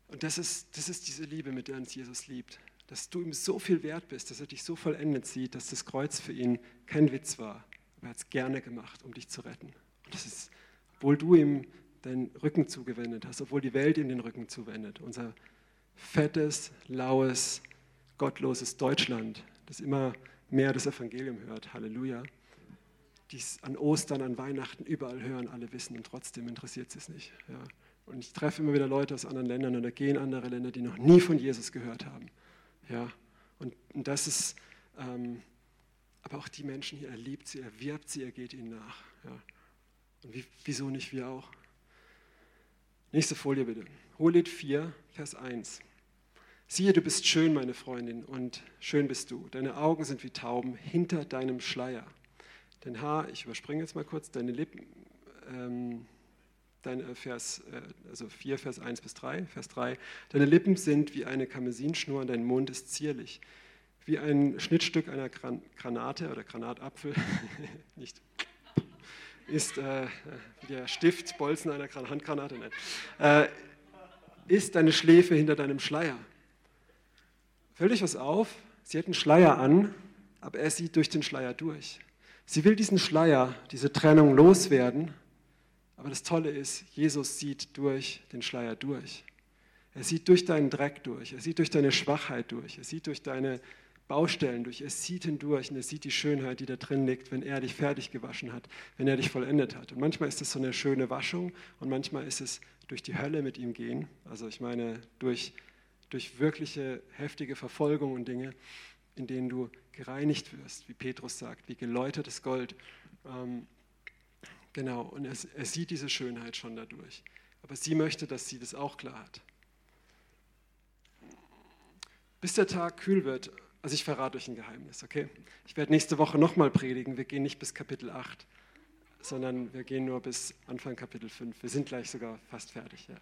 und das, ist, das ist diese Liebe, mit der uns Jesus liebt dass du ihm so viel wert bist, dass er dich so vollendet sieht, dass das Kreuz für ihn kein Witz war. Er hat es gerne gemacht, um dich zu retten. Und das ist, obwohl du ihm deinen Rücken zugewendet hast, obwohl die Welt ihm den Rücken zuwendet. Unser fettes, laues, gottloses Deutschland, das immer mehr das Evangelium hört. Halleluja. Die es an Ostern, an Weihnachten überall hören, alle wissen und trotzdem interessiert es nicht. Ja. Und ich treffe immer wieder Leute aus anderen Ländern oder gehe in andere Länder, die noch nie von Jesus gehört haben. Ja, und, und das ist, ähm, aber auch die Menschen hier, er liebt sie, er wirbt sie, er geht ihnen nach. Ja. Und wie, wieso nicht wir auch? Nächste Folie bitte. Hohelied 4, Vers 1. Siehe, du bist schön, meine Freundin, und schön bist du. Deine Augen sind wie Tauben hinter deinem Schleier. Dein Haar, ich überspringe jetzt mal kurz, deine Lippen, ähm, dein äh, Vers, äh, also 4, Vers 1 bis 3, Vers 3. Deine Lippen sind wie eine Kamesinschnur und dein Mund ist zierlich. Wie ein Schnittstück einer Granate oder Granatapfel, nicht, ist äh, wie der Stiftbolzen einer Handgranate, nein, äh, ist deine Schläfe hinter deinem Schleier. Fällt euch was auf? Sie hat einen Schleier an, aber er sieht durch den Schleier durch. Sie will diesen Schleier, diese Trennung loswerden aber das Tolle ist, Jesus sieht durch den Schleier durch. Er sieht durch deinen Dreck durch, er sieht durch deine Schwachheit durch, er sieht durch deine Baustellen durch, er sieht hindurch und er sieht die Schönheit, die da drin liegt, wenn er dich fertig gewaschen hat, wenn er dich vollendet hat. Und manchmal ist es so eine schöne Waschung und manchmal ist es durch die Hölle mit ihm gehen, also ich meine durch, durch wirkliche heftige Verfolgung und Dinge, in denen du gereinigt wirst, wie Petrus sagt, wie geläutertes Gold. Ähm, genau, und er, er sieht diese Schönheit schon dadurch. Aber sie möchte, dass sie das auch klar hat. Bis der Tag kühl wird, also ich verrate euch ein Geheimnis, okay? Ich werde nächste Woche nochmal predigen. Wir gehen nicht bis Kapitel 8, sondern wir gehen nur bis Anfang Kapitel 5. Wir sind gleich sogar fast fertig, ja.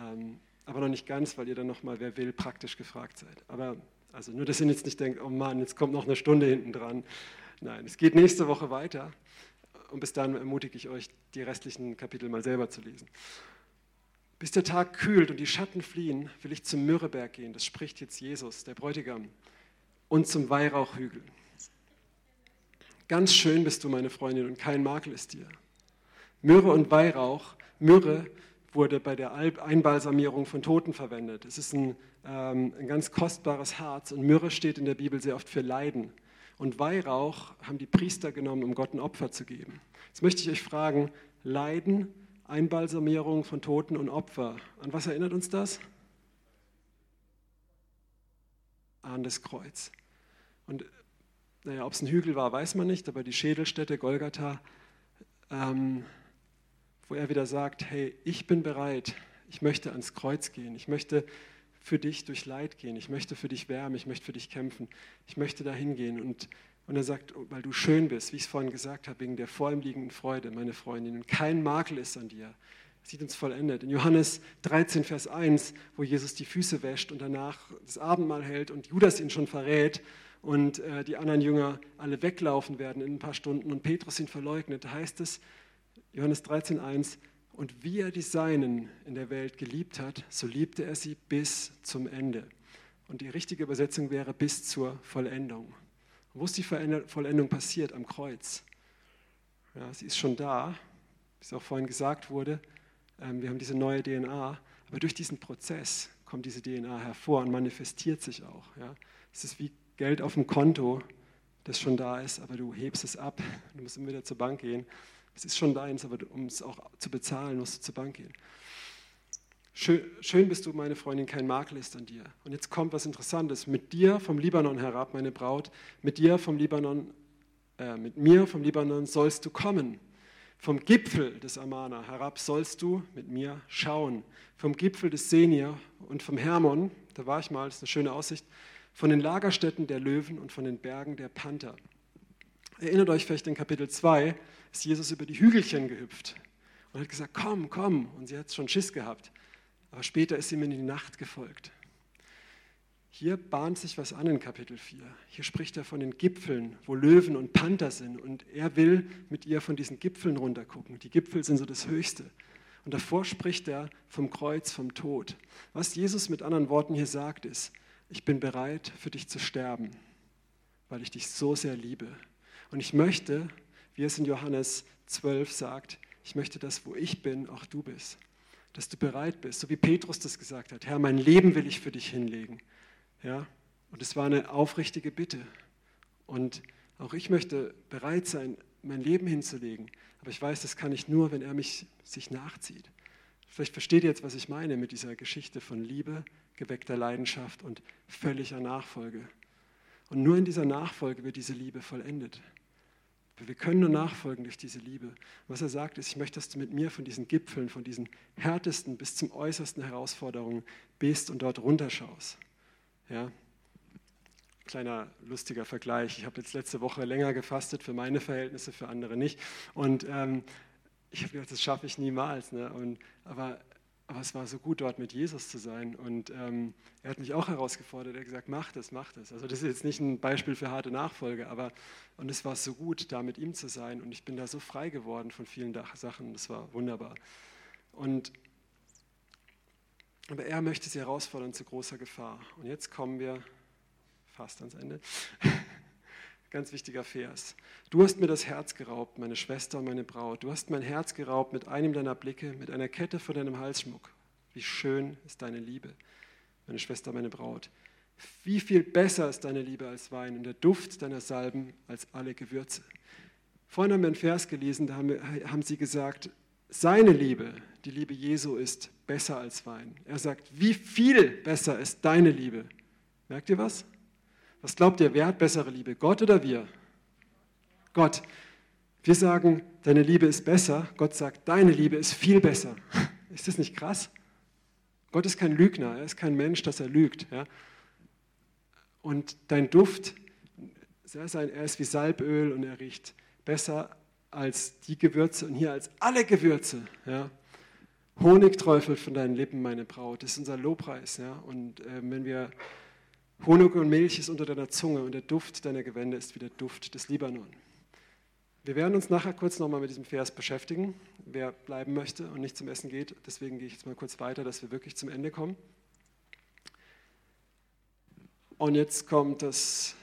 Ähm, aber noch nicht ganz, weil ihr dann nochmal, wer will, praktisch gefragt seid. Aber also nur, dass ihr jetzt nicht denkt, oh Mann, jetzt kommt noch eine Stunde hinten dran. Nein, es geht nächste Woche weiter. Und bis dann ermutige ich euch, die restlichen Kapitel mal selber zu lesen. Bis der Tag kühlt und die Schatten fliehen, will ich zum Myrrheberg gehen. Das spricht jetzt Jesus, der Bräutigam. Und zum Weihrauchhügel. Ganz schön bist du, meine Freundin, und kein Makel ist dir. Myrrhe und Weihrauch. Myrrhe wurde bei der Einbalsamierung von Toten verwendet. Es ist ein, ähm, ein ganz kostbares Harz und Myrrhe steht in der Bibel sehr oft für Leiden. Und Weihrauch haben die Priester genommen, um Gott ein Opfer zu geben. Jetzt möchte ich euch fragen, Leiden Einbalsamierung von Toten und Opfer. An was erinnert uns das? An das Kreuz. Und naja, ob es ein Hügel war, weiß man nicht, aber die Schädelstätte Golgatha, ähm, wo er wieder sagt, hey, ich bin bereit, ich möchte ans Kreuz gehen, ich möchte für dich durch Leid gehen, ich möchte für dich wärmen, ich möchte für dich kämpfen, ich möchte dahin gehen und und er sagt, oh, weil du schön bist, wie ich es vorhin gesagt habe, wegen der vor ihm liegenden Freude, meine Freundin, und kein Makel ist an dir. Sieht uns vollendet. In Johannes 13, Vers 1, wo Jesus die Füße wäscht und danach das Abendmahl hält und Judas ihn schon verrät und äh, die anderen Jünger alle weglaufen werden in ein paar Stunden und Petrus ihn verleugnet, da heißt es, Johannes 13, 1, und wie er die Seinen in der Welt geliebt hat, so liebte er sie bis zum Ende. Und die richtige Übersetzung wäre bis zur Vollendung. Wo ist die Vollendung passiert? Am Kreuz. Ja, sie ist schon da, wie es auch vorhin gesagt wurde. Ähm, wir haben diese neue DNA, aber durch diesen Prozess kommt diese DNA hervor und manifestiert sich auch. Ja. Es ist wie Geld auf dem Konto, das schon da ist, aber du hebst es ab. Du musst immer wieder zur Bank gehen. Es ist schon deins, aber um es auch zu bezahlen, musst du zur Bank gehen. Schön, schön, bist du, meine Freundin, kein Makel ist an dir. Und jetzt kommt was Interessantes. Mit dir vom Libanon herab, meine Braut, mit dir vom Libanon, äh, mit mir vom Libanon sollst du kommen. Vom Gipfel des Amana herab sollst du mit mir schauen. Vom Gipfel des Senir und vom Hermon, da war ich mal, das ist eine schöne Aussicht, von den Lagerstätten der Löwen und von den Bergen der Panther. Erinnert euch vielleicht in Kapitel 2, ist Jesus über die Hügelchen gehüpft und hat gesagt, komm, komm. Und sie hat schon Schiss gehabt. Aber später ist ihm in die Nacht gefolgt. Hier bahnt sich was an in Kapitel 4. Hier spricht er von den Gipfeln, wo Löwen und Panther sind. Und er will mit ihr von diesen Gipfeln runtergucken. Die Gipfel sind so das Höchste. Und davor spricht er vom Kreuz, vom Tod. Was Jesus mit anderen Worten hier sagt, ist, ich bin bereit für dich zu sterben, weil ich dich so sehr liebe. Und ich möchte, wie es in Johannes 12 sagt, ich möchte, dass wo ich bin, auch du bist dass du bereit bist, so wie Petrus das gesagt hat. Herr, mein Leben will ich für dich hinlegen. Ja? Und es war eine aufrichtige Bitte. Und auch ich möchte bereit sein, mein Leben hinzulegen. Aber ich weiß, das kann ich nur, wenn er mich sich nachzieht. Vielleicht versteht ihr jetzt, was ich meine mit dieser Geschichte von Liebe, geweckter Leidenschaft und völliger Nachfolge. Und nur in dieser Nachfolge wird diese Liebe vollendet. Wir können nur nachfolgen durch diese Liebe. Was er sagt, ist, ich möchte, dass du mit mir von diesen Gipfeln, von diesen härtesten bis zum äußersten Herausforderungen bist und dort runterschaust. Ja? Kleiner lustiger Vergleich. Ich habe jetzt letzte Woche länger gefastet für meine Verhältnisse, für andere nicht. Und ähm, ich habe gedacht, das schaffe ich niemals. Ne? Und, aber aber es war so gut, dort mit Jesus zu sein. Und ähm, er hat mich auch herausgefordert. Er hat gesagt, mach das, mach das. Also das ist jetzt nicht ein Beispiel für harte Nachfolge, aber und es war so gut, da mit ihm zu sein. Und ich bin da so frei geworden von vielen Sachen. Das war wunderbar. Und aber er möchte sie herausfordern zu großer Gefahr. Und jetzt kommen wir fast ans Ende. Ganz wichtiger Vers. Du hast mir das Herz geraubt, meine Schwester und meine Braut. Du hast mein Herz geraubt mit einem deiner Blicke, mit einer Kette von deinem Halsschmuck. Wie schön ist deine Liebe, meine Schwester, meine Braut. Wie viel besser ist deine Liebe als Wein und der Duft deiner Salben als alle Gewürze. Vorhin haben wir einen Vers gelesen, da haben, wir, haben sie gesagt, seine Liebe, die Liebe Jesu ist besser als Wein. Er sagt, wie viel besser ist deine Liebe? Merkt ihr was? Was glaubt ihr, wer hat bessere Liebe, Gott oder wir? Gott. Wir sagen, deine Liebe ist besser. Gott sagt, deine Liebe ist viel besser. Ist das nicht krass? Gott ist kein Lügner, er ist kein Mensch, dass er lügt. Ja? Und dein Duft, er ist wie Salböl und er riecht besser als die Gewürze und hier als alle Gewürze. Ja? Honig träufelt von deinen Lippen, meine Braut. Das ist unser Lobpreis. Ja? Und äh, wenn wir Honig und Milch ist unter deiner Zunge und der Duft deiner Gewände ist wie der Duft des Libanon. Wir werden uns nachher kurz nochmal mit diesem Vers beschäftigen, wer bleiben möchte und nicht zum Essen geht. Deswegen gehe ich jetzt mal kurz weiter, dass wir wirklich zum Ende kommen. Und jetzt kommt das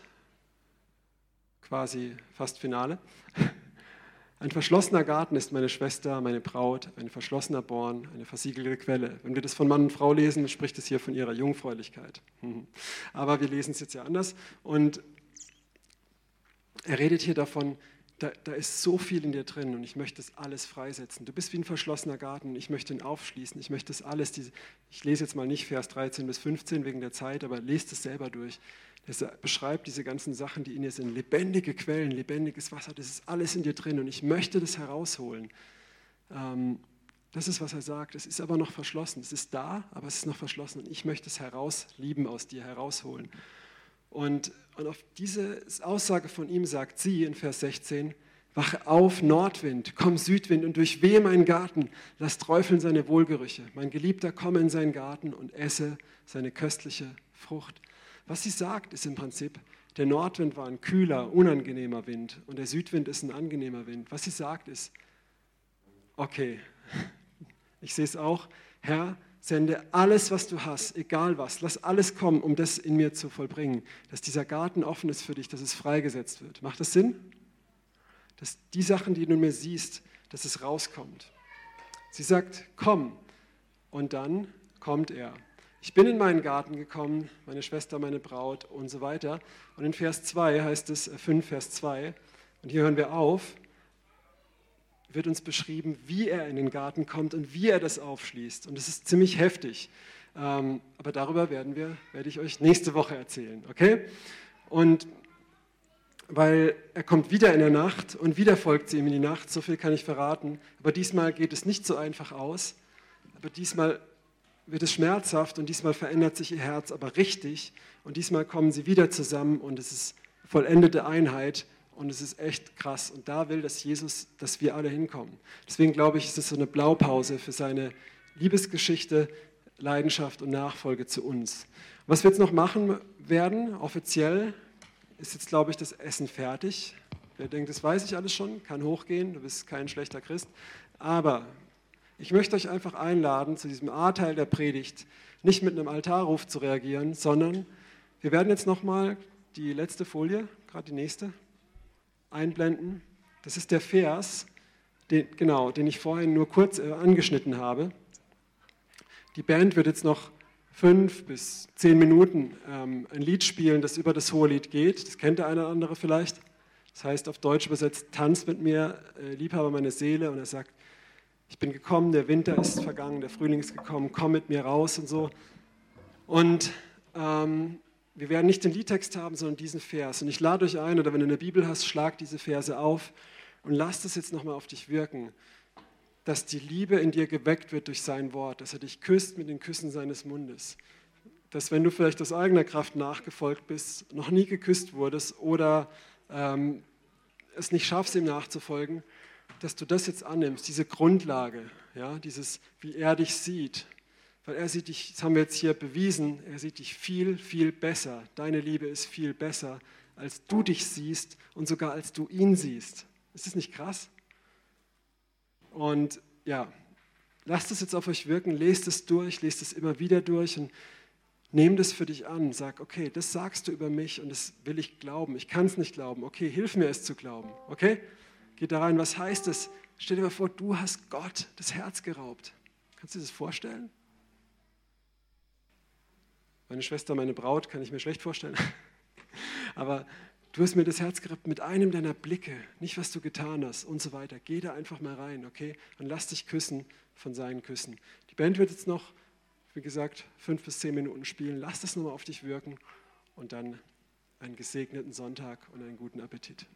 quasi fast Finale. Ein verschlossener Garten ist meine Schwester, meine Braut, ein verschlossener Born, eine versiegelte Quelle. Wenn wir das von Mann und Frau lesen, spricht es hier von ihrer Jungfräulichkeit. Aber wir lesen es jetzt ja anders. Und er redet hier davon, da, da, ist so viel in dir drin und ich möchte das alles freisetzen. Du bist wie ein verschlossener Garten, ich möchte ihn aufschließen, ich möchte das alles, diese, ich lese jetzt mal nicht Vers 13 bis 15 wegen der Zeit, aber lest es selber durch. Das beschreibt diese ganzen Sachen, die in dir sind. Lebendige Quellen, lebendiges Wasser, das ist alles in dir drin und ich möchte das herausholen. Ähm, das ist, was er sagt. Es ist aber noch verschlossen. Es ist da, aber es ist noch verschlossen und ich möchte es herauslieben, aus dir herausholen. Und, und auf diese Aussage von ihm sagt sie in Vers 16, Wache auf, Nordwind, komm Südwind und durchwehe meinen Garten, lass träufeln seine Wohlgerüche. Mein Geliebter, komme in seinen Garten und esse seine köstliche Frucht. Was sie sagt, ist im Prinzip, der Nordwind war ein kühler, unangenehmer Wind und der Südwind ist ein angenehmer Wind. Was sie sagt ist, okay, ich sehe es auch, Herr, sende alles, was du hast, egal was, lass alles kommen, um das in mir zu vollbringen, dass dieser Garten offen ist für dich, dass es freigesetzt wird. Macht das Sinn? Dass die Sachen, die du mir siehst, dass es rauskommt. Sie sagt, komm. Und dann kommt er. Ich bin in meinen Garten gekommen, meine Schwester, meine Braut und so weiter. Und in Vers 2 heißt es, 5 äh, Vers 2, und hier hören wir auf, wird uns beschrieben, wie er in den Garten kommt und wie er das aufschließt. Und es ist ziemlich heftig. Ähm, aber darüber werden wir, werde ich euch nächste Woche erzählen, okay? Und weil er kommt wieder in der Nacht und wieder folgt sie ihm in die Nacht, so viel kann ich verraten. Aber diesmal geht es nicht so einfach aus. Aber diesmal wird es schmerzhaft und diesmal verändert sich ihr Herz aber richtig und diesmal kommen sie wieder zusammen und es ist vollendete Einheit und es ist echt krass und da will das Jesus, dass wir alle hinkommen. Deswegen glaube ich, ist es so eine Blaupause für seine Liebesgeschichte, Leidenschaft und Nachfolge zu uns. Was wir jetzt noch machen werden, offiziell, ist jetzt, glaube ich, das Essen fertig. Wer denkt, das weiß ich alles schon, kann hochgehen, du bist kein schlechter Christ. Aber ich möchte euch einfach einladen, zu diesem A-Teil der Predigt nicht mit einem Altarruf zu reagieren, sondern wir werden jetzt nochmal die letzte Folie, gerade die nächste, einblenden. Das ist der Vers, den, genau, den ich vorhin nur kurz äh, angeschnitten habe. Die Band wird jetzt noch fünf bis zehn Minuten ähm, ein Lied spielen, das über das hohe Lied geht. Das kennt der eine oder andere vielleicht. Das heißt auf Deutsch übersetzt, tanz mit mir, äh, Liebhaber meine Seele. Und er sagt, ich bin gekommen, der Winter ist vergangen, der Frühling ist gekommen, komm mit mir raus und so. Und ähm, wir werden nicht den Liedtext haben, sondern diesen Vers. Und ich lade euch ein, oder wenn du eine Bibel hast, schlag diese Verse auf und lass das jetzt nochmal auf dich wirken, dass die Liebe in dir geweckt wird durch sein Wort, dass er dich küsst mit den Küssen seines Mundes. Dass wenn du vielleicht aus eigener Kraft nachgefolgt bist, noch nie geküsst wurdest oder ähm, es nicht schaffst, ihm nachzufolgen, dass du das jetzt annimmst, diese Grundlage, ja, dieses, wie er dich sieht. Weil er sieht dich, das haben wir jetzt hier bewiesen, er sieht dich viel, viel besser. Deine Liebe ist viel besser, als du dich siehst und sogar als du ihn siehst. Ist das nicht krass? Und ja, lasst es jetzt auf euch wirken, lest es durch, lest es immer wieder durch und nehmt es für dich an. Sag, okay, das sagst du über mich und das will ich glauben. Ich kann es nicht glauben. Okay, hilf mir es zu glauben. Okay? geht da rein, was heißt es? Stell dir mal vor, du hast Gott das Herz geraubt. Kannst du dir das vorstellen? Meine Schwester, meine Braut, kann ich mir schlecht vorstellen. Aber du hast mir das Herz gerippt mit einem deiner Blicke, nicht was du getan hast und so weiter. Geh da einfach mal rein, okay? Und lass dich küssen von seinen Küssen. Die Band wird jetzt noch, wie gesagt, fünf bis zehn Minuten spielen. Lass das nochmal auf dich wirken und dann einen gesegneten Sonntag und einen guten Appetit.